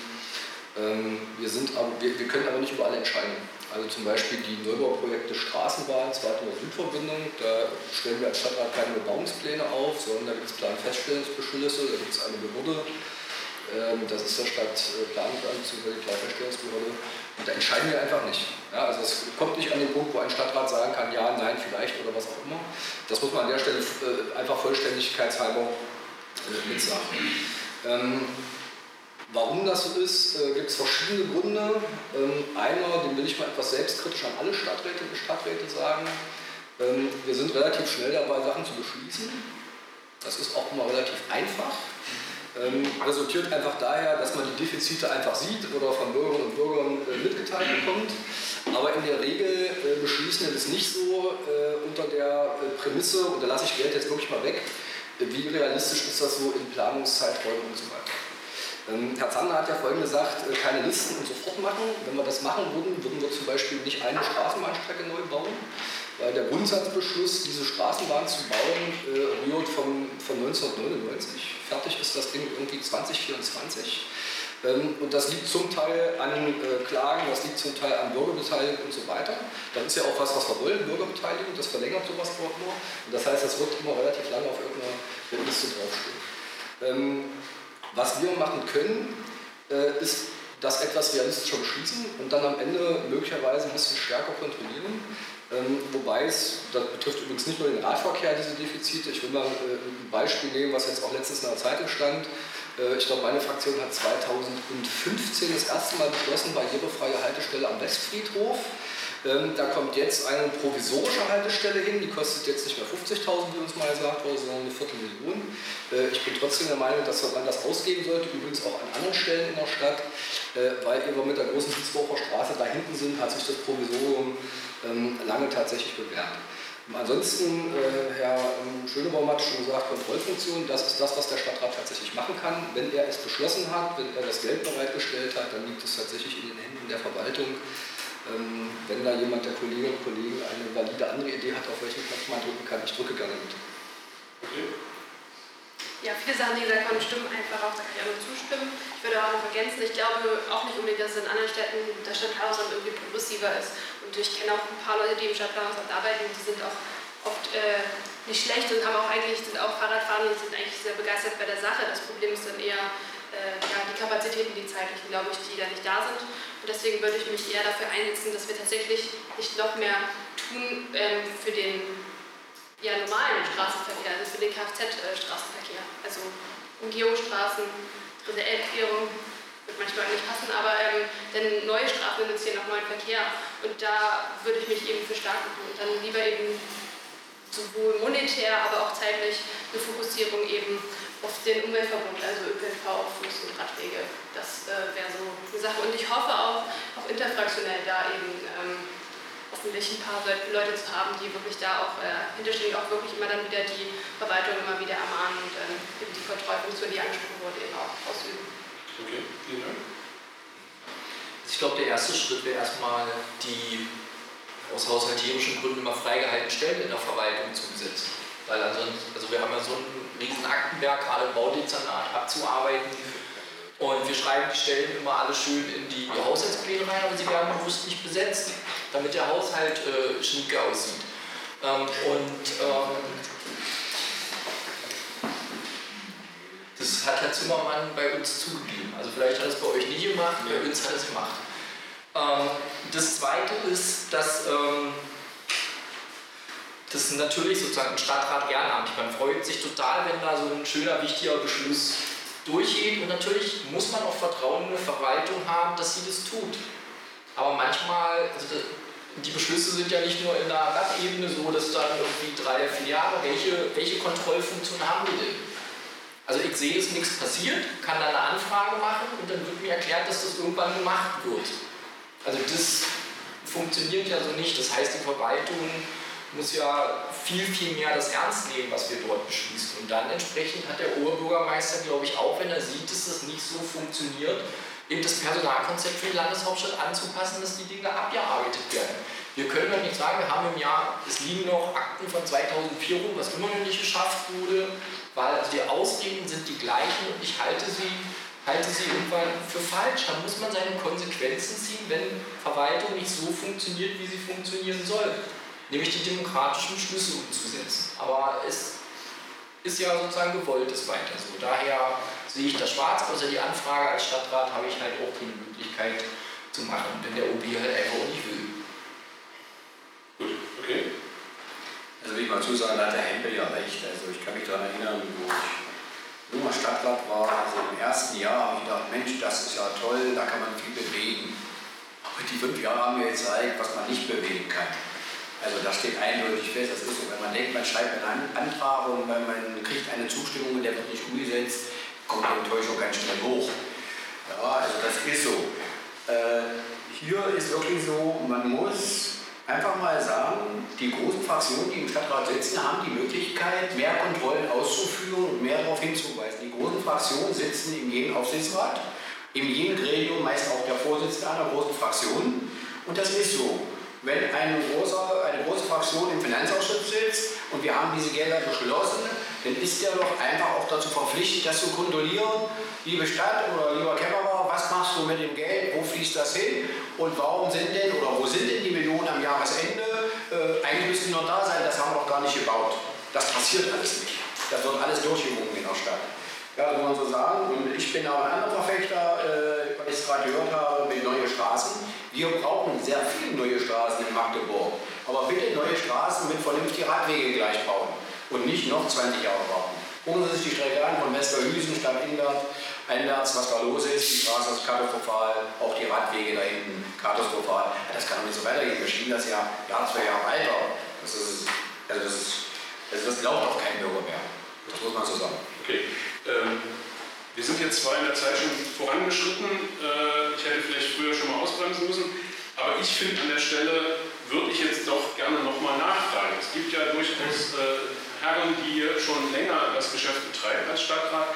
Ähm, wir, sind aber, wir, wir, können aber nicht über alle entscheiden. Also zum Beispiel die Neubauprojekte Straßenbahn, zweite Nord-Süd-Verbindung, da stellen wir als Stadtrat keine Bebauungspläne auf, sondern da gibt es Planfeststellungsbeschlüsse, da gibt es eine Behörde, ähm, das ist der Stadtplanungsamt bzw. die Planfeststellungsbehörde. Und da entscheiden wir einfach nicht. Ja, also es kommt nicht an den Punkt, wo ein Stadtrat sagen kann, ja, nein, vielleicht oder was auch immer. Das muss man an der Stelle äh, einfach vollständigkeitshalber äh, mitsagen. Ähm, warum das so ist, äh, gibt es verschiedene Gründe. Ähm, einer, den will ich mal etwas selbstkritisch an alle Stadträte und Stadträte sagen. Ähm, wir sind relativ schnell dabei, Sachen zu beschließen. Das ist auch immer relativ einfach ähm, resultiert einfach daher, dass man die Defizite einfach sieht oder von Bürgerinnen und Bürgern äh, mitgeteilt bekommt. Aber in der Regel äh, beschließen wir das nicht so äh, unter der äh, Prämisse, und da lasse ich Geld jetzt wirklich mal weg, wie realistisch ist das so in Planungszeiträumen und so weiter. Ähm, Herr Zander hat ja vorhin gesagt, äh, keine Listen und sofort machen. Wenn wir das machen würden, würden wir zum Beispiel nicht eine Straßenbahnstrecke neu bauen, weil der Grundsatzbeschluss, diese Straßenbahn zu bauen, äh, rührt vom, von 1999. Fertig ist das Ding irgendwie 2024. Ähm, und das liegt zum Teil an äh, Klagen, das liegt zum Teil an Bürgerbeteiligung und so weiter. Das ist ja auch was, was wir wollen, Bürgerbeteiligung, das verlängert sowas dort nur. Und das heißt, das wird immer relativ lange auf irgendeiner Liste draufstehen. Ähm, was wir machen können, äh, ist das etwas realistischer beschließen und dann am Ende möglicherweise ein bisschen stärker kontrollieren. Ähm, wobei es, das betrifft übrigens nicht nur den Radverkehr, diese Defizite. Ich will mal äh, ein Beispiel nehmen, was jetzt auch letztens in der Zeitung stand. Äh, ich glaube, meine Fraktion hat 2015 das erste Mal beschlossen, barrierefreie Haltestelle am Westfriedhof. Ähm, da kommt jetzt eine provisorische Haltestelle hin, die kostet jetzt nicht mehr 50.000, wie uns mal gesagt wurde, sondern eine Viertelmillion. Äh, ich bin trotzdem der Meinung, dass man das ausgeben sollte, übrigens auch an anderen Stellen in der Stadt, äh, weil wir mit der großen Wiesbacher Straße da hinten sind, hat sich das Provisorium ähm, lange tatsächlich bewährt. Ansonsten, äh, Herr ähm, Schönebaum hat schon gesagt, Kontrollfunktion, das ist das, was der Stadtrat tatsächlich machen kann. Wenn er es beschlossen hat, wenn er das Geld bereitgestellt hat, dann liegt es tatsächlich in den Händen der Verwaltung. Ähm, wenn da jemand der Kolleginnen und Kollegen eine valide andere Idee hat, auf welchen Knopf man drücken kann, ich drücke gerne mit. Okay. Ja, viele Sachen, die gesagt haben, stimmen einfach auch, da kann ich auch nur zustimmen. Ich würde auch noch ergänzen, ich glaube auch nicht unbedingt, dass es in anderen Städten das Stadthaus irgendwie progressiver ist. Und ich kenne auch ein paar Leute, die im Stadthaus arbeiten, die sind auch oft äh, nicht schlecht und haben auch eigentlich, sind auch Fahrradfahrer und sind eigentlich sehr begeistert bei der Sache. Das Problem ist dann eher äh, ja, die Kapazitäten, die zeitlichen, glaube ich, die da nicht da sind. Und deswegen würde ich mich eher dafür einsetzen, dass wir tatsächlich nicht noch mehr tun ähm, für den ja, normalen Straßenverkehr, also für den Kfz-Straßenverkehr. Also Umgehungsstraßen, dritte Elbquerung, wird manchmal nicht passen, aber ähm, denn neue Straßen induzieren auch neuen Verkehr. Und da würde ich mich eben für stark machen und dann lieber eben sowohl monetär, aber auch zeitlich eine Fokussierung eben auf den Umweltverbund, also ÖPNV, Fuß- und Radwege. Das äh, wäre so eine Sache. Und ich hoffe auch, auch interfraktionell da eben ähm, hoffentlich ein paar Leute zu haben, die wirklich da auch äh, hinterstehen, auch wirklich immer dann wieder die Verwaltung immer wieder ermahnen und ähm, die Kontrollfunktion, die angesprochen wurde, eben auch ausüben. Okay, vielen Dank. Also ich glaube, der erste Schritt wäre erstmal die aus haushalterischen Gründen immer freigehaltenen Stellen in der Verwaltung zu besetzen. Weil ansonsten, also wir haben ja so einen riesen Aktenberg, gerade im Baudezernat abzuarbeiten. Und wir schreiben die Stellen immer alle schön in die Haushaltspläne rein, aber sie werden bewusst nicht besetzt, damit der Haushalt äh, schnieke aussieht. Ähm, und ähm, das hat Herr Zimmermann bei uns zugegeben. Also vielleicht hat er es bei euch nie gemacht, bei uns hat es gemacht. Ähm, das Zweite ist, dass ähm, das ist natürlich sozusagen ein Stadtrat ehrenamtlich. Man freut sich total, wenn da so ein schöner, wichtiger Beschluss durchgeht. Und natürlich muss man auch Vertrauen in eine Verwaltung haben, dass sie das tut. Aber manchmal, also die Beschlüsse sind ja nicht nur in der Radebene so, dass dann irgendwie drei, vier Jahre, welche, welche Kontrollfunktion haben wir denn? Also ich sehe, es nichts passiert, kann dann eine Anfrage machen und dann wird mir erklärt, dass das irgendwann gemacht wird. Also das funktioniert ja so nicht. Das heißt, die Verwaltung muss ja viel, viel mehr das ernst nehmen, was wir dort beschließen. Und dann entsprechend hat der Oberbürgermeister, glaube ich, auch wenn er sieht, dass das nicht so funktioniert, eben das Personalkonzept für die Landeshauptstadt anzupassen, dass die Dinge abgearbeitet werden. Wir können doch nicht sagen, wir haben im Jahr, es liegen noch Akten von 2004 rum, was immer noch nicht geschafft wurde, weil also die Ausreden sind die gleichen und ich halte sie, halte sie irgendwann für falsch. Da muss man seine Konsequenzen ziehen, wenn Verwaltung nicht so funktioniert, wie sie funktionieren soll, nämlich die demokratischen Beschlüsse umzusetzen. Aber es ist ja sozusagen gewollt, es weiter so. Daher sehe ich das schwarz, außer die Anfrage als Stadtrat habe ich halt auch keine Möglichkeit zu machen, wenn der OB halt einfach auch nicht will. Gut, okay. Also will ich mal zusagen, da hat der Hempel ja recht. Also ich kann mich daran erinnern, wo ich junger Stadtrat war, also im ersten Jahr habe ich gedacht, Mensch, das ist ja toll, da kann man viel bewegen. Aber die fünf Jahre haben mir gezeigt, was man nicht bewegen kann. Also das steht eindeutig fest, das ist so. Wenn man denkt, man schreibt einen Antrag und man kriegt eine Zustimmung und der wird nicht umgesetzt, kommt die Enttäuschung ganz schnell hoch. Ja, also das ist so. Äh, hier ist wirklich so, man muss einfach mal sagen, die großen Fraktionen, die im Stadtrat sitzen, haben die Möglichkeit, mehr Kontrollen auszuführen und mehr darauf hinzuweisen. Die großen Fraktionen sitzen in jedem Aufsichtsrat, in jedem Gremium meist auch der Vorsitzende einer großen Fraktion. Und das ist so. Wenn eine große, eine große Fraktion im Finanzausschuss sitzt und wir haben diese Gelder beschlossen, dann ist der doch einfach auch dazu verpflichtet, das zu kontrollieren. Liebe Stadt oder lieber Kämmerer, was machst du mit dem Geld? Wo fließt das hin? Und warum sind denn oder wo sind denn die Millionen am Jahresende? Äh, eigentlich müssten die noch da sein, das haben wir doch gar nicht gebaut. Das passiert alles nicht. Das wird alles durchgewunken in der Stadt. Ja, muss man so sagen. Und ich bin auch ein anderer Verfechter, äh, weil ich es gerade gehört habe, mit neuen Straßen. Wir brauchen sehr viele neue Straßen in Magdeburg. Aber bitte neue Straßen mit vernünftigen Radwege gleich bauen und nicht noch 20 Jahre warten. Gucken Sie sich die Strecke an von Westerhüsen statt Ingert, einwärts, was da los ist. Die Straße ist katastrophal, auch die Radwege da hinten katastrophal. Das kann doch nicht so weitergehen. Wir schieben das ja Jahr, zwei Jahre weiter. Das ist, also das, ist, also das glaubt auch kein Bürger mehr. Das muss man so sagen. Okay. Ähm, wir sind jetzt zwar in der Zeit schon vorangeschritten. Äh, ich hätte vielleicht früher schon mal ausbremsen müssen. Aber ich finde an der Stelle würde ich jetzt doch gerne nochmal nachfragen. Es gibt ja durchaus äh, Herren, die schon länger das Geschäft betreiben als Stadtrat.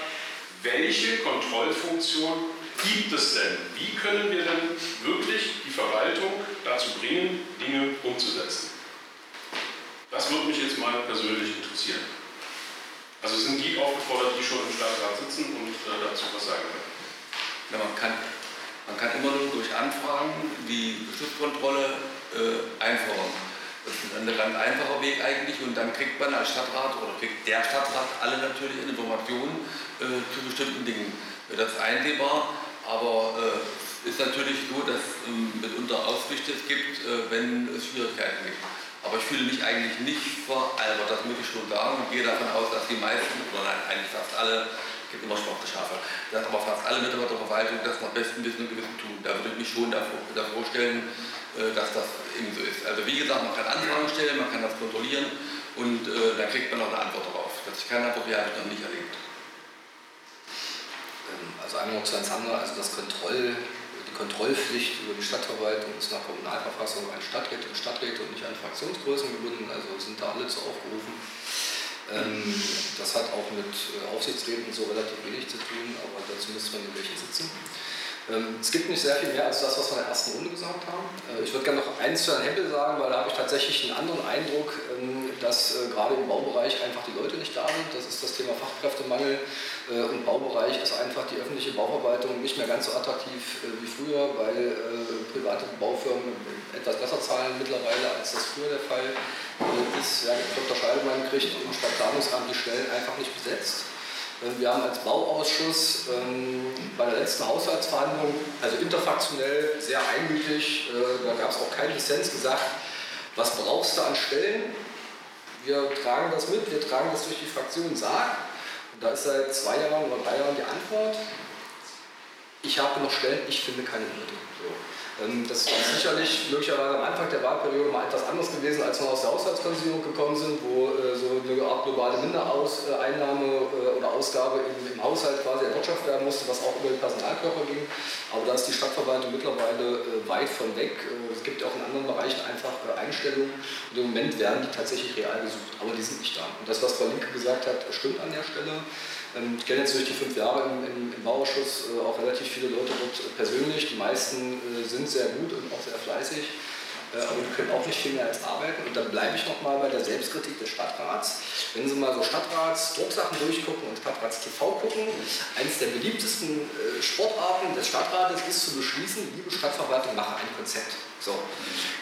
Welche Kontrollfunktion gibt es denn? Wie können wir denn wirklich die Verwaltung dazu bringen, Dinge umzusetzen? Das würde mich jetzt mal persönlich interessieren. Also sind die aufgefordert, die schon im Stadtrat sitzen und äh, dazu was sagen können? Ja, man, kann, man kann immer nur durch Anfragen die Beschlusskontrolle äh, einfordern. Das ist ein ganz einfacher Weg eigentlich und dann kriegt man als Stadtrat oder kriegt der Stadtrat alle natürlich Informationen äh, zu bestimmten Dingen. Das ist ein Thema, aber es äh, ist natürlich so, dass ähm, mitunter Ausrichte es gibt, äh, wenn es Schwierigkeiten gibt. Aber ich fühle mich eigentlich nicht veralbert, das muss ich schon sagen und gehe davon aus, dass die meisten, oder nein, eigentlich fast alle, es gibt immer schwarze dass aber fast alle Mitarbeiter der Verwaltung das nach bestem Wissen und Gewissen tun. Da würde ich mich schon davor, davor stellen, äh, dass das eben so ist. Also wie gesagt, man kann Anfragen stellen, man kann das kontrollieren und äh, dann kriegt man auch eine Antwort darauf. Dass ich keine Antwort habe, habe ich noch nicht erlebt. Ähm, also einmal zu Hans Hammer, also das Kontroll, Kontrollpflicht über die Stadtverwaltung ist nach Kommunalverfassung an Stadträte und Stadträte und nicht an Fraktionsgrößen gebunden, also sind da alle zu aufgerufen. Ähm, das hat auch mit äh, Aufsichtsräten so relativ wenig zu tun, aber dazu müsste man in welche sitzen. Ähm, es gibt nicht sehr viel mehr als das, was wir in der ersten Runde gesagt haben. Äh, ich würde gerne noch eins zu Herrn Hempel sagen, weil da habe ich tatsächlich einen anderen Eindruck, ähm, dass äh, gerade im Baubereich einfach die Leute nicht da sind. Das ist das Thema Fachkräftemangel. Äh, und Baubereich ist einfach die öffentliche Bauverwaltung nicht mehr ganz so attraktiv wie früher, weil private Baufirmen etwas besser zahlen mittlerweile, als das früher der Fall ist. Ja, Dr. Scheidemann kriegt im Stadtplanungsamt die Stellen einfach nicht besetzt. Wir haben als Bauausschuss ähm, bei der letzten Haushaltsverhandlung, also interfraktionell, sehr einmütig, äh, da gab es auch keinen Dissens, gesagt, was brauchst du an Stellen? Wir tragen das mit, wir tragen das durch die Fraktion SAG. Und da ist seit zwei Jahren oder drei Jahren die Antwort, ich habe noch Stellen, ich finde keine Leute. Ähm, das ist sicherlich möglicherweise am Anfang der Wahlperiode mal etwas anders gewesen, als wir aus der Haushaltskonsolidierung gekommen sind, wo äh, so eine Art globale Mindereinnahme äh, oder Ausgabe im, Haushalt quasi erwirtschaftet werden musste, was auch über den Personalkörper ging. Aber da ist die Stadtverwaltung mittlerweile äh, weit von weg. Es gibt auch in anderen Bereichen einfach Einstellungen und im Moment werden die tatsächlich real gesucht, aber die sind nicht da. Und das, was Frau Linke gesagt hat, stimmt an der Stelle. Ähm, ich kenne jetzt durch die fünf Jahre im, im, im Bauausschuss äh, auch relativ viele Leute dort persönlich. Die meisten äh, sind sehr gut und auch sehr fleißig, äh, aber die können auch nicht viel mehr als arbeiten. Und dann bleibe ich nochmal bei der Selbstkritik des Stadtrats. Wenn Sie mal so Stadtrats-Drucksachen durchgucken und Stadtrats-TV gucken, eines der beliebtesten Sportarten des Stadtrates ist zu beschließen, liebe Stadtverwaltung, mache ein Konzept. So.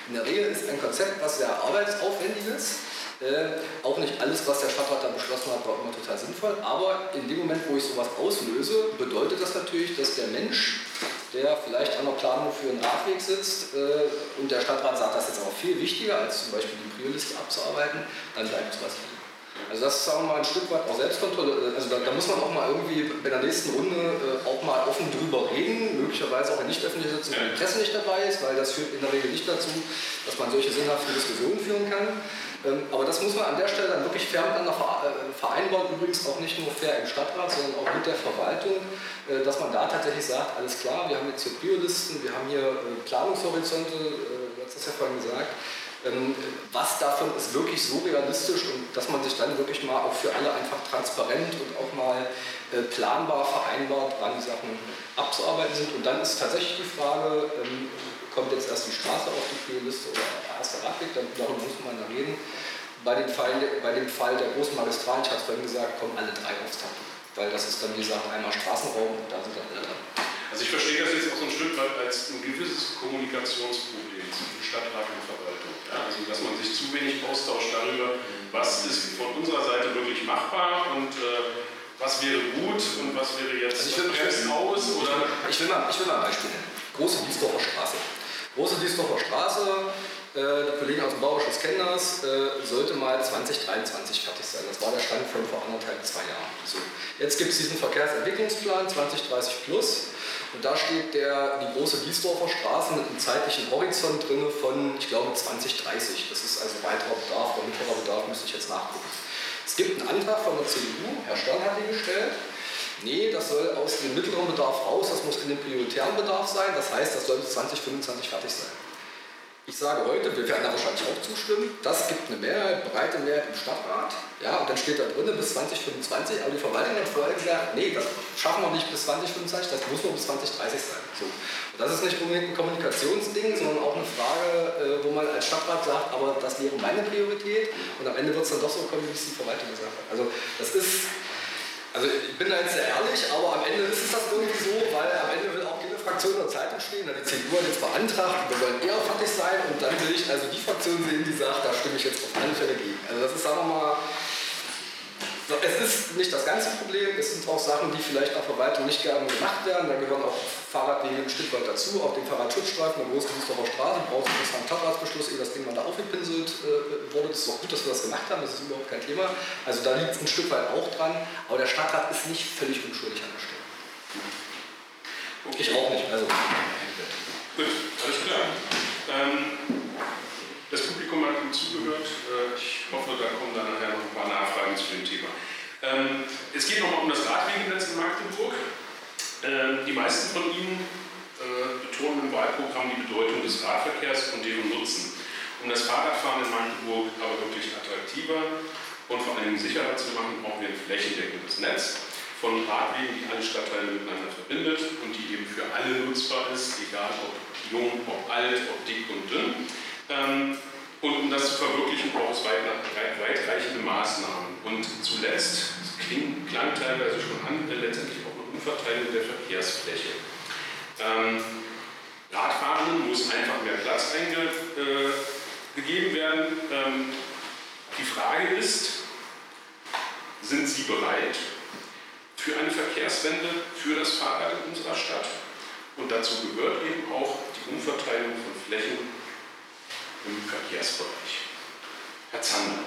In der Regel ist ein Konzept, was sehr arbeitsaufwendig ist äh, auch nicht alles, was der Stadtrat da beschlossen hat, war immer total sinnvoll. Aber in dem Moment, wo ich sowas auslöse, bedeutet das natürlich, dass der Mensch, der vielleicht an der Planung für einen Radweg sitzt äh, und der Stadtrat sagt, das ist jetzt aber viel wichtiger, als zum Beispiel die Priorliste abzuarbeiten, dann bleibt sowas liegen. Also das ist wir mal ein Stück weit auch Selbstkontrolle. Also da, da, muss man auch mal irgendwie bei der nächsten Runde äh, auch mal offen drüber reden, möglicherweise auch in nicht öffentlicher Sitzung, wenn die Presse nicht dabei ist, weil das führt in der Regel nicht dazu, dass man solche sinnhaften Diskussionen führen kann. Ähm, aber das muss man an der Stelle dann wirklich fair miteinander äh, vereinbaren, übrigens auch nicht nur fair im Stadtrat, sondern auch mit der Verwaltung, äh, dass man da tatsächlich sagt, alles klar, wir haben jetzt hier Priolisten, wir haben hier äh, Planungshorizonte, du hast das ja vorhin gesagt, was davon ist wirklich so realistisch und dass man sich dann wirklich mal auch für alle einfach transparent und auch mal planbar vereinbart, wann die Sachen abzuarbeiten sind. Und dann ist tatsächlich die Frage, ähm, kommt jetzt erst die Straße auf die Prioliste oder der Radweg, darüber muss man da reden. Bei dem, Fall, bei dem Fall der großen Magistralen, ich hatte es vorhin gesagt, kommen alle drei aufs Tapet. Weil das ist dann, wie gesagt, einmal Straßenraum und da sind dann alle dran. Also ich verstehe das jetzt auch so ein Stück weit als ein gewisses Kommunikationsproblem zwischen Stadtrat und Verwaltung. Ja, also dass man sich zu wenig austauscht darüber, was ist von unserer Seite wirklich machbar und äh, was wäre gut und was wäre jetzt also ich will, will, aus. Oder? Ich will, mal, ich will mal ein Beispiel nennen. Große Wiesdorfer Straße. Große Diesdorfer Straße, äh, die Kollegen aus dem Bauausschuss kennen das, äh, sollte mal 2023 fertig sein. Das war der Stand von vor anderthalb, zwei Jahren. So. Jetzt gibt es diesen Verkehrsentwicklungsplan 2030 plus und da steht der, die große Diesdorfer Straße mit einem zeitlichen Horizont drin von, ich glaube, 2030. Das ist also weiterer Bedarf oder mittlerer Bedarf, müsste ich jetzt nachgucken. Es gibt einen Antrag von der CDU, Herr Stern hat den gestellt, Nee, das soll aus dem mittleren Bedarf raus, das muss in den prioritären Bedarf sein. Das heißt, das soll bis 2025 fertig sein. Ich sage heute, wir werden da wahrscheinlich auch zustimmen, das gibt eine Mehrheit, breite Mehrheit im Stadtrat. Ja, und dann steht da drin bis 2025, aber die Verwaltung hat vorher gesagt, nee, das schaffen wir nicht bis 2025, das muss nur bis 2030 sein. So. Und das ist nicht unbedingt ein Kommunikationsding, sondern auch eine Frage, äh, wo man als Stadtrat sagt, aber das wäre meine Priorität und am Ende wird es dann doch so kommen, wie es die Verwaltung gesagt hat. Also das ist also ich bin da jetzt sehr ehrlich, aber am Ende ist es das irgendwie so, weil am Ende will auch jede Fraktion der Zeitung stehen, die CDU hat jetzt beantragt, wir wollen eher fertig sein und dann will ich also die Fraktion sehen, die sagt, da stimme ich jetzt auf alle Fälle gegen. Also das ist, sagen wir mal, es ist nicht das ganze Problem, es sind auch Sachen, die vielleicht auf Verwaltung nicht gerne gemacht werden. Da gehören auch Fahrradwege ein Stück weit dazu, auch den Fahrradschutzstreifen der Großgebietsdorfer Straße braucht es einen Stadtratsbeschluss, ehe das Ding mal da aufgepinselt äh, wurde. Das ist auch gut, dass wir das gemacht haben, das ist überhaupt kein Thema. Also da liegt es ein Stück weit auch dran, aber der Stadtrat ist nicht völlig unschuldig an der Stelle. Ich auch nicht. Also. Gut, alles klar. Ähm, das Publikum hat Ihnen zugehört. Äh, ich hoffe, da kommen dann nachher noch ein paar Nachfragen zu dem Thema. Ähm, es geht nochmal um das Radwegenetz in Magdeburg. Ähm, die meisten von Ihnen äh, betonen im Wahlprogramm die Bedeutung des Radverkehrs und deren Nutzen. Um das Fahrradfahren in Magdeburg aber wirklich attraktiver und vor allem sicherer zu machen, brauchen wir ein flächendeckendes Netz von Radwegen, die alle Stadtteile miteinander verbindet und die eben für alle nutzbar ist, egal ob jung, ob alt, ob dick und dünn. Ähm, und um das zu verwirklichen, braucht es weit, weitreichende Maßnahmen. Und zuletzt, das klingt, klang teilweise schon an, letztendlich auch eine Umverteilung der Verkehrsfläche. Ähm, Radfahrenden muss einfach mehr Platz eingegeben äh, werden. Ähm, die Frage ist, sind Sie bereit für eine Verkehrswende für das Fahrrad in unserer Stadt? Und dazu gehört eben auch die Umverteilung von Flächen im Verkehrsbereich. Herr Zander.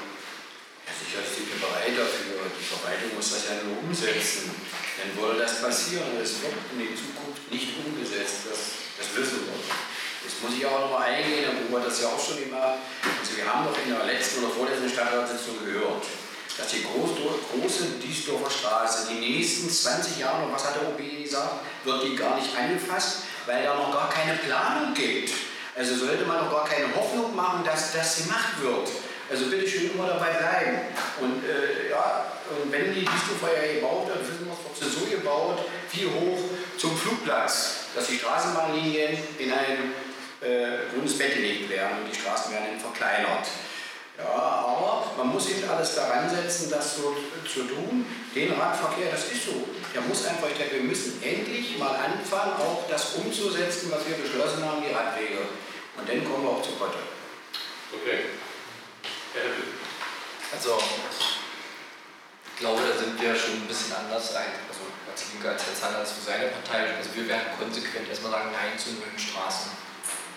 Ja, sicher sind wir bereit dafür. Die Verwaltung muss das ja nur umsetzen. dann würde das passieren es wird in der Zukunft nicht umgesetzt. Das, das wissen wir. Jetzt muss ich auch noch mal eingehen, wir das ja auch schon immer. Also wir haben doch in der letzten oder vorletzten Stadtratssitzung gehört, dass die groß, große Diesdorfer Straße die nächsten 20 Jahre, was hat der OB gesagt, wird die gar nicht angefasst, weil da noch gar keine Planung gibt. Also sollte man noch gar keine Hoffnung machen, dass das gemacht wird. Also bitte schön immer dabei bleiben. Und äh, ja, und wenn die Diesdorfer ja gebaut wird, wissen wir, sie so gebaut, wie hoch zum Flugplatz, dass die Straßenbahnlinien in ein äh, Bundesbett gelegt werden und die Straßen werden verkleinert. Ja, aber man muss eben alles daran setzen, das so zu tun. Den Radverkehr, das ist so. Der muss einfach, ich denke, wir müssen endlich mal anfangen, auch das umzusetzen, was wir beschlossen haben, die Radwege. Und dann kommen wir auch zu Potte. Okay. Also, ich glaube, da sind wir schon ein bisschen anders ein. Also, als Linke, als Herr Zander, für seine Partei. Also, wir werden konsequent erstmal sagen Nein zu neuen Straßen.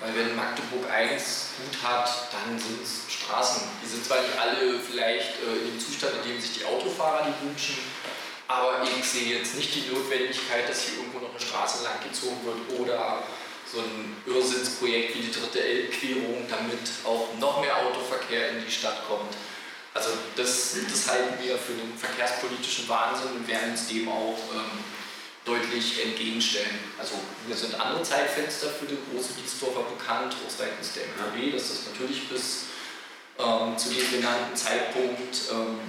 Weil, wenn Magdeburg eins gut hat, dann sind es Straßen. Die sind zwar nicht alle vielleicht äh, in dem Zustand, in dem sich die Autofahrer die wünschen, aber ich sehe jetzt nicht die Notwendigkeit, dass hier irgendwo noch eine Straße langgezogen wird oder so ein Irrsinnsprojekt wie die dritte Elbquerung, damit auch noch mehr Autoverkehr in die Stadt kommt. Also das, das halten wir für einen verkehrspolitischen Wahnsinn und werden uns dem auch ähm, deutlich entgegenstellen. Also mir sind andere Zeitfenster für die große Diesdorfer bekannt, auch seitens der MVW, dass das natürlich bis ähm, zu dem genannten Zeitpunkt ähm,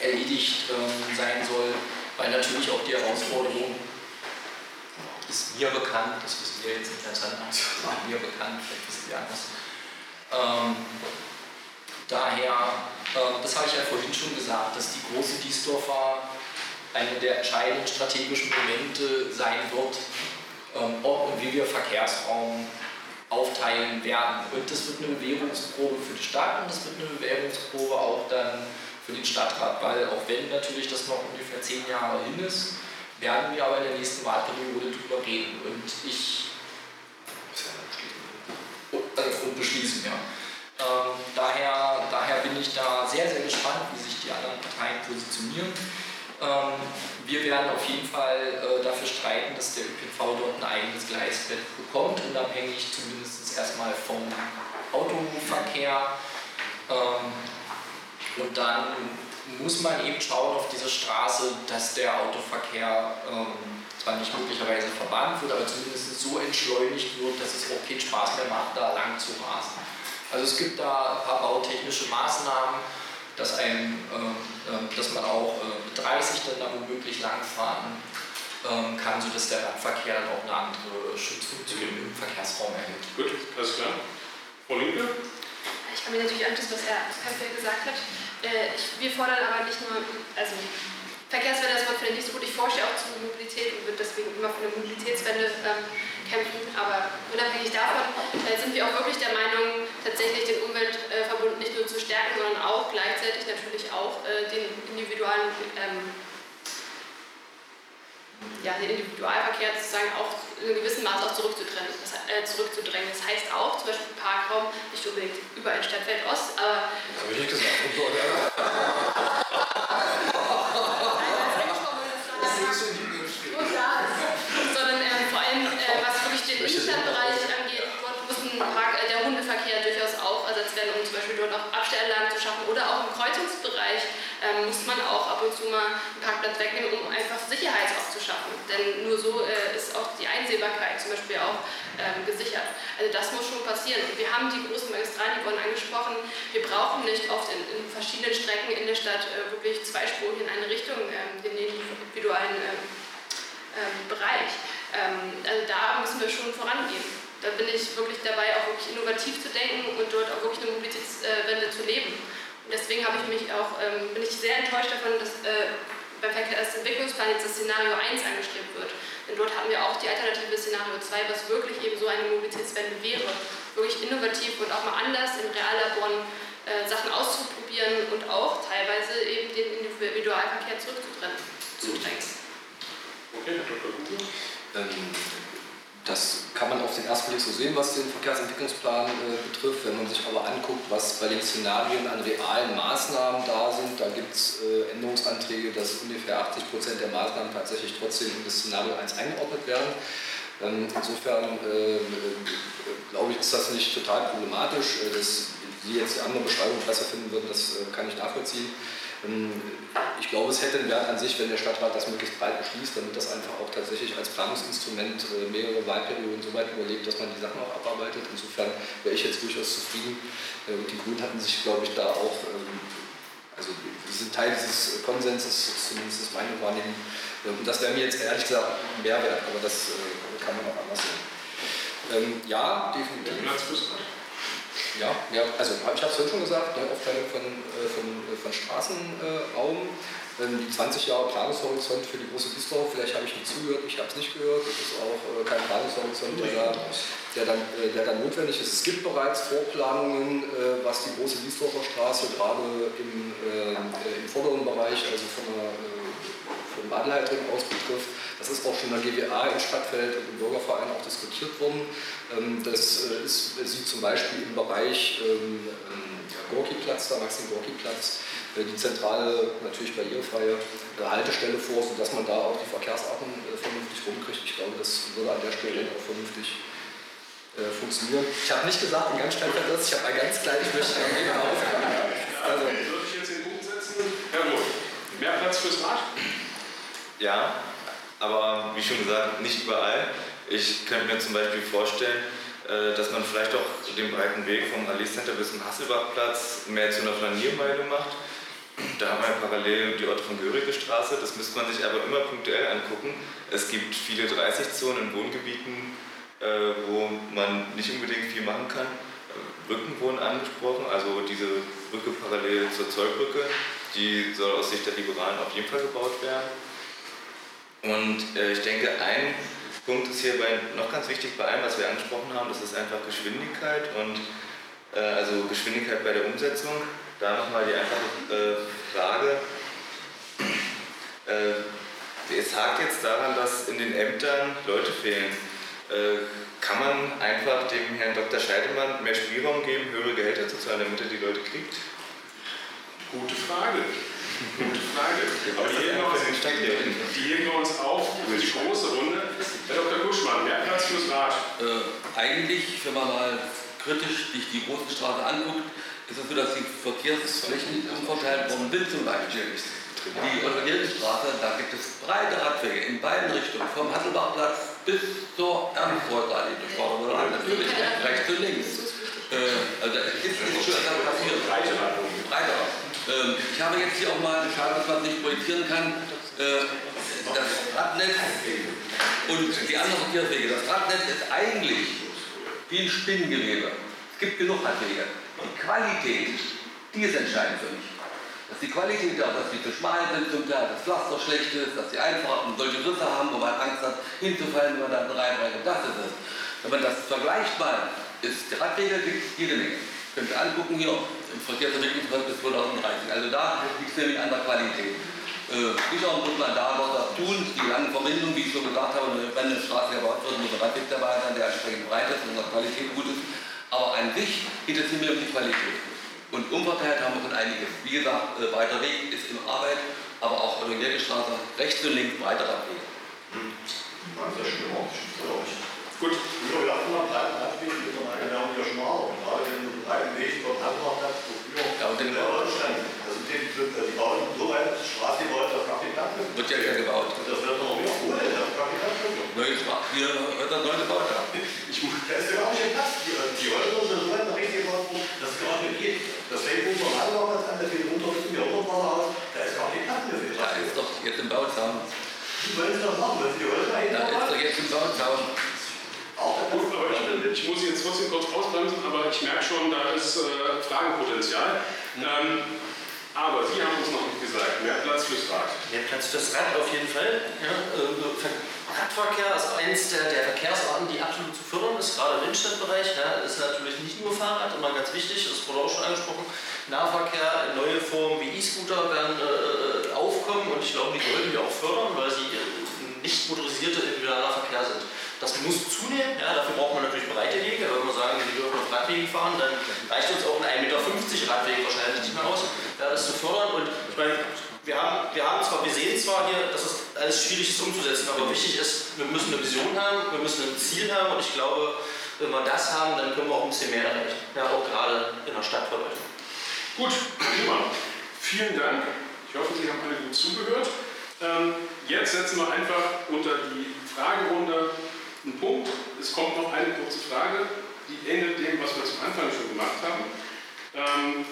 erledigt ähm, sein soll, weil natürlich auch die Herausforderung ist mir bekannt, das wissen wir jetzt nicht ganz anders, war mir bekannt, vielleicht wissen wir anders. Ähm, daher, äh, das habe ich ja vorhin schon gesagt, dass die große Diesdorfer eine der entscheidenden strategischen Momente sein wird, ähm, ob und wie wir Verkehrsraum aufteilen werden. Und das wird eine Bewährungsprobe für die Stadt und das wird eine Bewährungsprobe auch dann für den Stadtrat, weil auch wenn natürlich das noch ungefähr zehn Jahre hin ist, werden wir aber in der nächsten Wahlperiode darüber reden. Und ich. Also, und beschließen, ja. Ähm, daher, daher bin ich da sehr, sehr gespannt, wie sich die anderen Parteien positionieren. Ähm, wir werden auf jeden Fall äh, dafür streiten, dass der ÖPNV dort ein eigenes Gleisbett bekommt, unabhängig zumindest erstmal vom Autoverkehr. Ähm, und dann muss man eben schauen auf diese Straße, dass der Autoverkehr ähm, zwar nicht möglicherweise verbannt wird, aber zumindest so entschleunigt wird, dass es auch keinen Spaß mehr macht, da lang zu rasen. Also es gibt da ein paar bautechnische Maßnahmen, dass, einem, äh, äh, dass man auch äh, mit 30 dann da womöglich langfahren ähm, kann, sodass der Radverkehr dann auch eine andere Schutzfunktion im Verkehrsraum erhält. Gut, alles klar. Frau Linke? Ich kann mir natürlich anschließen, was Herr Kampel gesagt hat. Ich, wir fordern aber nicht nur, also Verkehrswende, Wort finde ich nicht so gut. Ich forsche auch zur Mobilität und würde deswegen immer für eine Mobilitätswende ähm, kämpfen. Aber unabhängig davon äh, sind wir auch wirklich der Meinung, tatsächlich den Umweltverbund nicht nur zu stärken, sondern auch gleichzeitig natürlich auch äh, den individualen ähm, ja, den Individualverkehr sozusagen auch in einem gewissen Maß auch zurückzudrängen. Das, äh, zurückzudrängen. das heißt auch zum Beispiel Parkraum, nicht unbedingt überall Stadtfeld Ost, aber. Das habe ich nicht gesagt. sondern ähm, vor allem, äh, was wirklich den Innenstadtbereich angeht, dort muss ein Park, äh, der Hundeverkehr durchaus auch ersetzt werden, um zum Beispiel dort Abstellanlagen zu schaffen. Oder auch im Kreuzungsbereich ähm, muss man auch ab und zu mal einen Parkplatz wegnehmen, um einfach Sicherheit auch zu schaffen. Denn nur so äh, ist auch die Einsehbarkeit zum Beispiel auch ähm, gesichert. Also das muss schon passieren. Und wir haben die großen Magistrate, die wurden angesprochen. Wir brauchen nicht oft in, in verschiedenen Strecken in der Stadt äh, wirklich zweispurig in eine Richtung ähm, den individuellen ähm, ähm, Bereich. Ähm, also da müssen wir schon vorangehen. Da bin ich wirklich dabei, auch wirklich innovativ zu denken und dort auch wirklich eine Mobilitätswende zu leben. Und deswegen habe ich mich auch, ähm, bin ich sehr enttäuscht davon, dass äh, beim Verkehrsentwicklungsplan jetzt das Szenario 1 angestrebt wird. Denn dort hatten wir auch die Alternative Szenario 2, was wirklich eben so eine Mobilitätswende wäre. Wirklich innovativ und auch mal anders in Reallaboren äh, Sachen auszuprobieren und auch teilweise eben den Individualverkehr zurückzudrängen. Okay, Herr Dr. Ähm, das kann man auf den ersten Blick so sehen, was den Verkehrsentwicklungsplan äh, betrifft. Wenn man sich aber anguckt, was bei den Szenarien an realen Maßnahmen da sind, da gibt es äh, Änderungsanträge, dass ungefähr 80 Prozent der Maßnahmen tatsächlich trotzdem in das Szenario 1 eingeordnet werden. Ähm, insofern äh, glaube ich, ist das nicht total problematisch. Äh, dass Sie jetzt die andere Beschreibung besser finden würden, das äh, kann ich nachvollziehen. Ähm, ich glaube, es hätte einen Wert an sich, wenn der Stadtrat das möglichst breit beschließt, damit das einfach auch tatsächlich als Planungsinstrument äh, mehrere Wahlperioden so weit überlegt, dass man die Sachen auch abarbeitet. Insofern wäre ich jetzt durchaus zufrieden. Äh, die Grünen hatten sich, glaube ich, da auch, ähm, also sie sind Teil dieses Konsenses, zumindest ist meine Wahrnehmung. Und das wäre mir jetzt ehrlich gesagt mehr wert, aber das kann man auch anders sehen. Ähm, ja, definitiv. Ja, ja also ich habe es vorhin schon gesagt, ne, Aufteilung von, äh, von, äh, von Straßenraum, ähm, die 20 Jahre Planungshorizont für die große Bisdorf, vielleicht habe ich nicht zugehört, ich habe es nicht gehört, das ist auch äh, kein Planungshorizont, der, der, dann, der dann notwendig ist. Es gibt bereits Vorplanungen, was die große Biesdorfer Straße gerade im, im vorderen Bereich, also von der vom aus betrifft. Das ist auch schon in der GWA in Stadtfeld und im Bürgerverein auch diskutiert worden. Ähm, das äh, ist, sieht zum Beispiel im Bereich ähm, ähm, Gorki-Platz, da Maxim-Gorki-Platz, äh, die zentrale, natürlich barrierefreie äh, Haltestelle vor, sodass man da auch die Verkehrsarten vernünftig rumkriegt. Ich glaube, das würde an der Stelle auch vernünftig funktionieren. Ich habe nicht gesagt, in ganz Stadtfeld ich habe ein ganz kleines möchte ich Also, würde ich jetzt den Punkt setzen? Herr Roth, mehr Platz fürs Rad? Ja, aber wie schon gesagt, nicht überall. Ich könnte mir zum Beispiel vorstellen, äh, dass man vielleicht auch den breiten Weg vom Allee Center bis zum Hasselbachplatz mehr zu einer Flaniermeile macht. Da haben wir parallel die Otto von Görige Straße. Das müsste man sich aber immer punktuell angucken. Es gibt viele 30-Zonen in Wohngebieten, äh, wo man nicht unbedingt viel machen kann. Brücken wurden angesprochen, also diese Brücke parallel zur Zollbrücke, die soll aus Sicht der Liberalen auf jeden Fall gebaut werden. Und äh, ich denke, ein Punkt ist hierbei noch ganz wichtig bei allem, was wir angesprochen haben, das ist einfach Geschwindigkeit und äh, also Geschwindigkeit bei der Umsetzung. Da nochmal die einfache äh, Frage. Äh, es hakt jetzt daran, dass in den Ämtern Leute fehlen. Äh, kann man einfach dem Herrn Dr. Scheidemann mehr Spielraum geben, höhere Gehälter zu zahlen, damit er die Leute kriegt? Gute Frage. Gute Frage. Aber die heben, wir uns, die heben wir uns auf für die große Runde. Herr Dr. Kuschmann, mehr Platz fürs Rad. Äh, eigentlich, wenn man mal kritisch sich die große Straße anguckt, ist es so, dass die Verkehrsflächen umverteilt worden sind zum Beispiel. Die Oliverstraße, da gibt es breite Radwege in beiden Richtungen, vom Hasselbachplatz bis zur Ernstfreudallee durchfahren oder natürlich rechts und links. Äh, also es ist, ist schon etwas passiert. Breite Radwege. Ähm, ich habe jetzt hier auch mal, schade, dass man es nicht projizieren kann, äh, das Radnetz und die anderen Verkehrswege. Das Radnetz ist eigentlich wie ein Spinngewebe. Es gibt genug Radwege. Die Qualität, die ist entscheidend für mich. Dass die Qualität auch, dass die zu schmal sind zum Teil, das Pflaster schlecht ist, dass die Einfahrten solche Risse haben, wo man Angst hat, hinzufallen, wenn man da reinreitet. Das ist es. Wenn man das vergleicht mal, ist die Radwege gibt es jede Menge. Könnt ihr angucken hier im Verkehrsentwicklungsplan bis 2030. Also da liegt es nämlich an der Qualität. Äh, sicher muss man da was tun. Die lange Verbindung, wie ich schon gesagt habe, wenn eine Straße gebaut wird, muss ein Radweg dabei sein, der entsprechend breit ist und der Qualität gut ist. Aber an sich geht es immer um die Qualität. Und umverteilt haben wir schon einiges. Wie gesagt, äh, weiter Weg ist in Arbeit, aber auch Straße rechts und links breiter Radwege. Mhm. Gut. Wir hatten wir breiten Radweg, genau wie schmal. Gerade wenn du breiten Weg vom Handballplatz, wo früher ja, und den stand. Also die, die bauen so weit Straße dass gar kein Platz ist. Wird ja wieder gebaut. Und das wird noch mehr cool, das Platz ist. Neue Straße, hier wird dann neu gebaut, ja. Ich muss, da ist ja gar nicht Platz. Die, die Häuser sind so weit nach rechts gebaut worden, dass es gar nicht geht. Das fängt unten am Handballplatz an, das geht runter bis zum Jahrhundertwasserhaus, da ist gar kein Platz mehr für Da ist doch jetzt im Bauzaun. Die wollen es doch machen, wenn sie die Häuser Da ist doch jetzt im Bauzaun. Ich, muss jetzt trotzdem kurz ausbremsen, aber ich merke schon, da ist äh, Fragenpotenzial. Ähm, aber Sie haben uns noch nicht gesagt, mehr Platz fürs Rad. Mehr Platz fürs Rad auf jeden Fall. Ja, äh, Radverkehr ist eines der, der, Verkehrsarten, die absolut zu fördern ist, gerade im Innenstadtbereich. Ja, ist natürlich nicht nur Fahrrad, immer ganz wichtig, das wurde auch schon angesprochen. Nahverkehr, neue Formen wie E-Scooter werden äh, aufkommen und ich glaube, die sollten wir auch fördern, weil sie nicht motorisierte individueller Verkehr sind. Das muss zunehmen, ja, dafür braucht man natürlich breite Wege. Wenn wir sagen, wir dürfen auf Radwegen fahren, dann reicht uns auch ein 1,50 Meter Radweg wahrscheinlich nicht mehr aus, das zu fördern. Und ich meine, wir haben, wir haben zwar, wir sehen zwar hier, dass es alles schwierig ist umzusetzen, aber wichtig ist, wir müssen eine Vision haben, wir müssen ein Ziel haben und ich glaube, wenn wir das haben, dann können wir auch ein bisschen mehr erreichen. Ja, auch gerade in der Stadtverwaltung. Gut, prima. Vielen Dank. Ich hoffe, Sie haben alle gut zugehört. Ähm, jetzt setzen wir einfach unter die Fragerunde einen Punkt. Es kommt noch eine kurze Frage, die ähnelt dem, was wir zum Anfang schon gemacht haben. Ähm,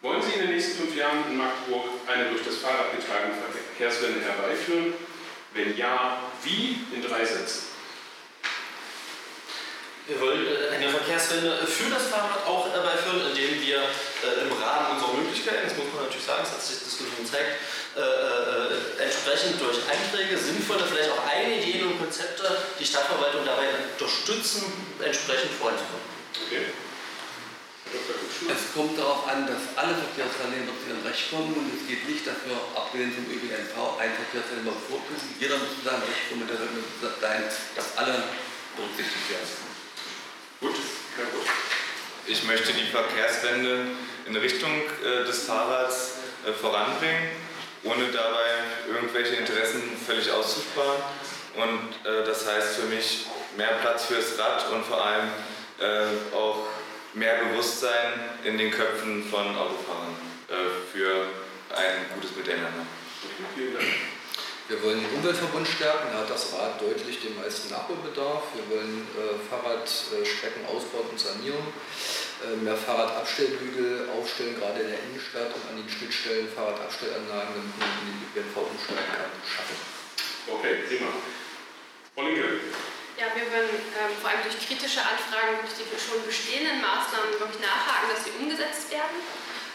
wollen Sie in den nächsten fünf Jahren in Magdeburg eine durch das Fahrrad getragene Verkehrswende herbeiführen? Wenn ja, wie? In drei Sätzen. Wir wollen äh, eine Verkehrswende für das Fahrrad auch herbeiführen, indem wir äh, im Rahmen unserer Möglichkeiten, das muss man natürlich sagen, das hat sich die Diskussion gezeigt, äh, äh, entsprechend durch Einträge, sinnvolle, vielleicht auch eigene Ideen und Konzepte die Stadtverwaltung dabei unterstützen, entsprechend voranzukommen. Okay. Es kommt darauf an, dass alle Verkehrsteilnehmer zu ihrem Recht kommen und es geht nicht, wir abgelehnt vom ÖPNV ein Verkehrsteilnehmer vortun. Jeder muss zu seinem Recht kommen, der sein, dass alle berücksichtigt werden. Gut, ja gut. Ich möchte die Verkehrswende in Richtung äh, des Fahrrads äh, voranbringen, ohne dabei irgendwelche Interessen völlig auszusparen. Und äh, das heißt für mich mehr Platz fürs Rad und vor allem äh, auch mehr Bewusstsein in den Köpfen von Autofahrern äh, für ein gutes Miteinander. Vielen Dank. Wir wollen den Umweltverbund stärken, da hat das Rad deutlich den meisten Nachholbedarf. Wir wollen äh, Fahrradstrecken ausbauen und sanieren, äh, mehr Fahrradabstellbügel aufstellen, gerade in der Innenstadt und an den Schnittstellen Fahrradabstellanlagen, damit man in die ÖPNV umsteigen kann, schaffen. Okay, prima. Frau Linke. Ja, wir wollen ähm, vor allem durch kritische Anfragen durch die schon bestehenden Maßnahmen wirklich nachhaken, dass sie umgesetzt werden.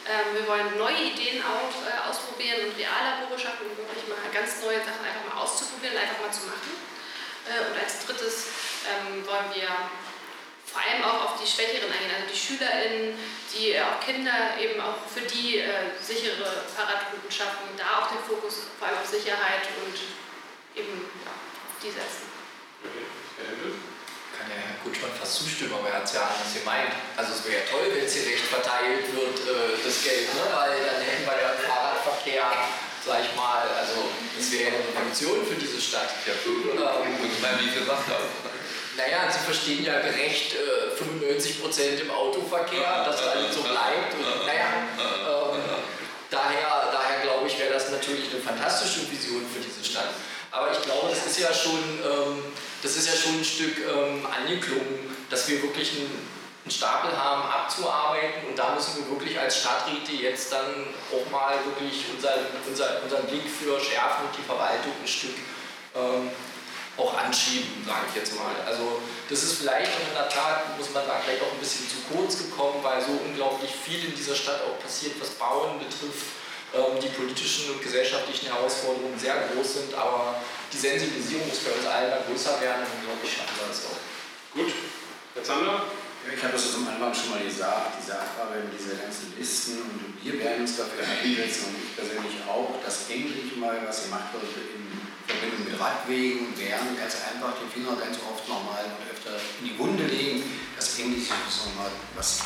Ähm, wir wollen neue Ideen auch, äh, ausprobieren und Reallabore schaffen, um wirklich mal ganz neue Sachen einfach mal auszuprobieren, einfach mal zu machen. Äh, und als drittes ähm, wollen wir vor allem auch auf die Schwächeren eingehen, also die SchülerInnen, die äh, auch Kinder eben auch für die sichere Fahrradrouten schaffen, da auch den Fokus vor allem auf Sicherheit und eben ja, die setzen. Okay kann ja Herr Kutschmann fast zustimmen, aber er hat es ja anders gemeint. Also es wäre ja toll, wenn es hier recht verteilt wird, äh, das Geld, ne? weil dann hätten wir ja Fahrradverkehr, sag ich mal, also das wäre ja eine Revolution für diese Stadt. Ja, ähm, ich meine, wie macht das? Naja, Sie verstehen ja gerecht äh, 95% im Autoverkehr, dass alles so bleibt. Und, naja, ähm, daher, daher glaube ich, wäre das natürlich eine fantastische Vision für diese Stadt. Aber ich glaube, das ist ja schon, ähm, das ist ja schon ein Stück ähm, angeklungen, dass wir wirklich einen, einen, Stapel haben abzuarbeiten und da müssen wir wirklich als Stadträte jetzt dann auch mal wirklich unseren, unseren, unseren Blick für schärfen und die Verwaltung ein Stück ähm, auch anschieben, sage ich jetzt mal. Also das ist vielleicht in der Tat, muss man sagen, vielleicht auch ein bisschen zu kurz gekommen, weil so unglaublich viel in dieser Stadt auch passiert, was Bauen betrifft die politischen und gesellschaftlichen Herausforderungen sehr groß sind, aber die Sensibilisierung muss bei uns allen da größer werden und glaube ich schaffen wir das auch. Gut, Herr Zander? Ich habe das zum Anfang schon mal gesagt, diese Abarbeitung dieser ganzen Listen und wir werden uns dafür einsetzen und ich persönlich auch, dass endlich mal was gemacht wird in Verbindung mit Radwegen, werden ganz einfach den Finger ganz oft nochmal und öfter in die Wunde legen, dass endlich so mal was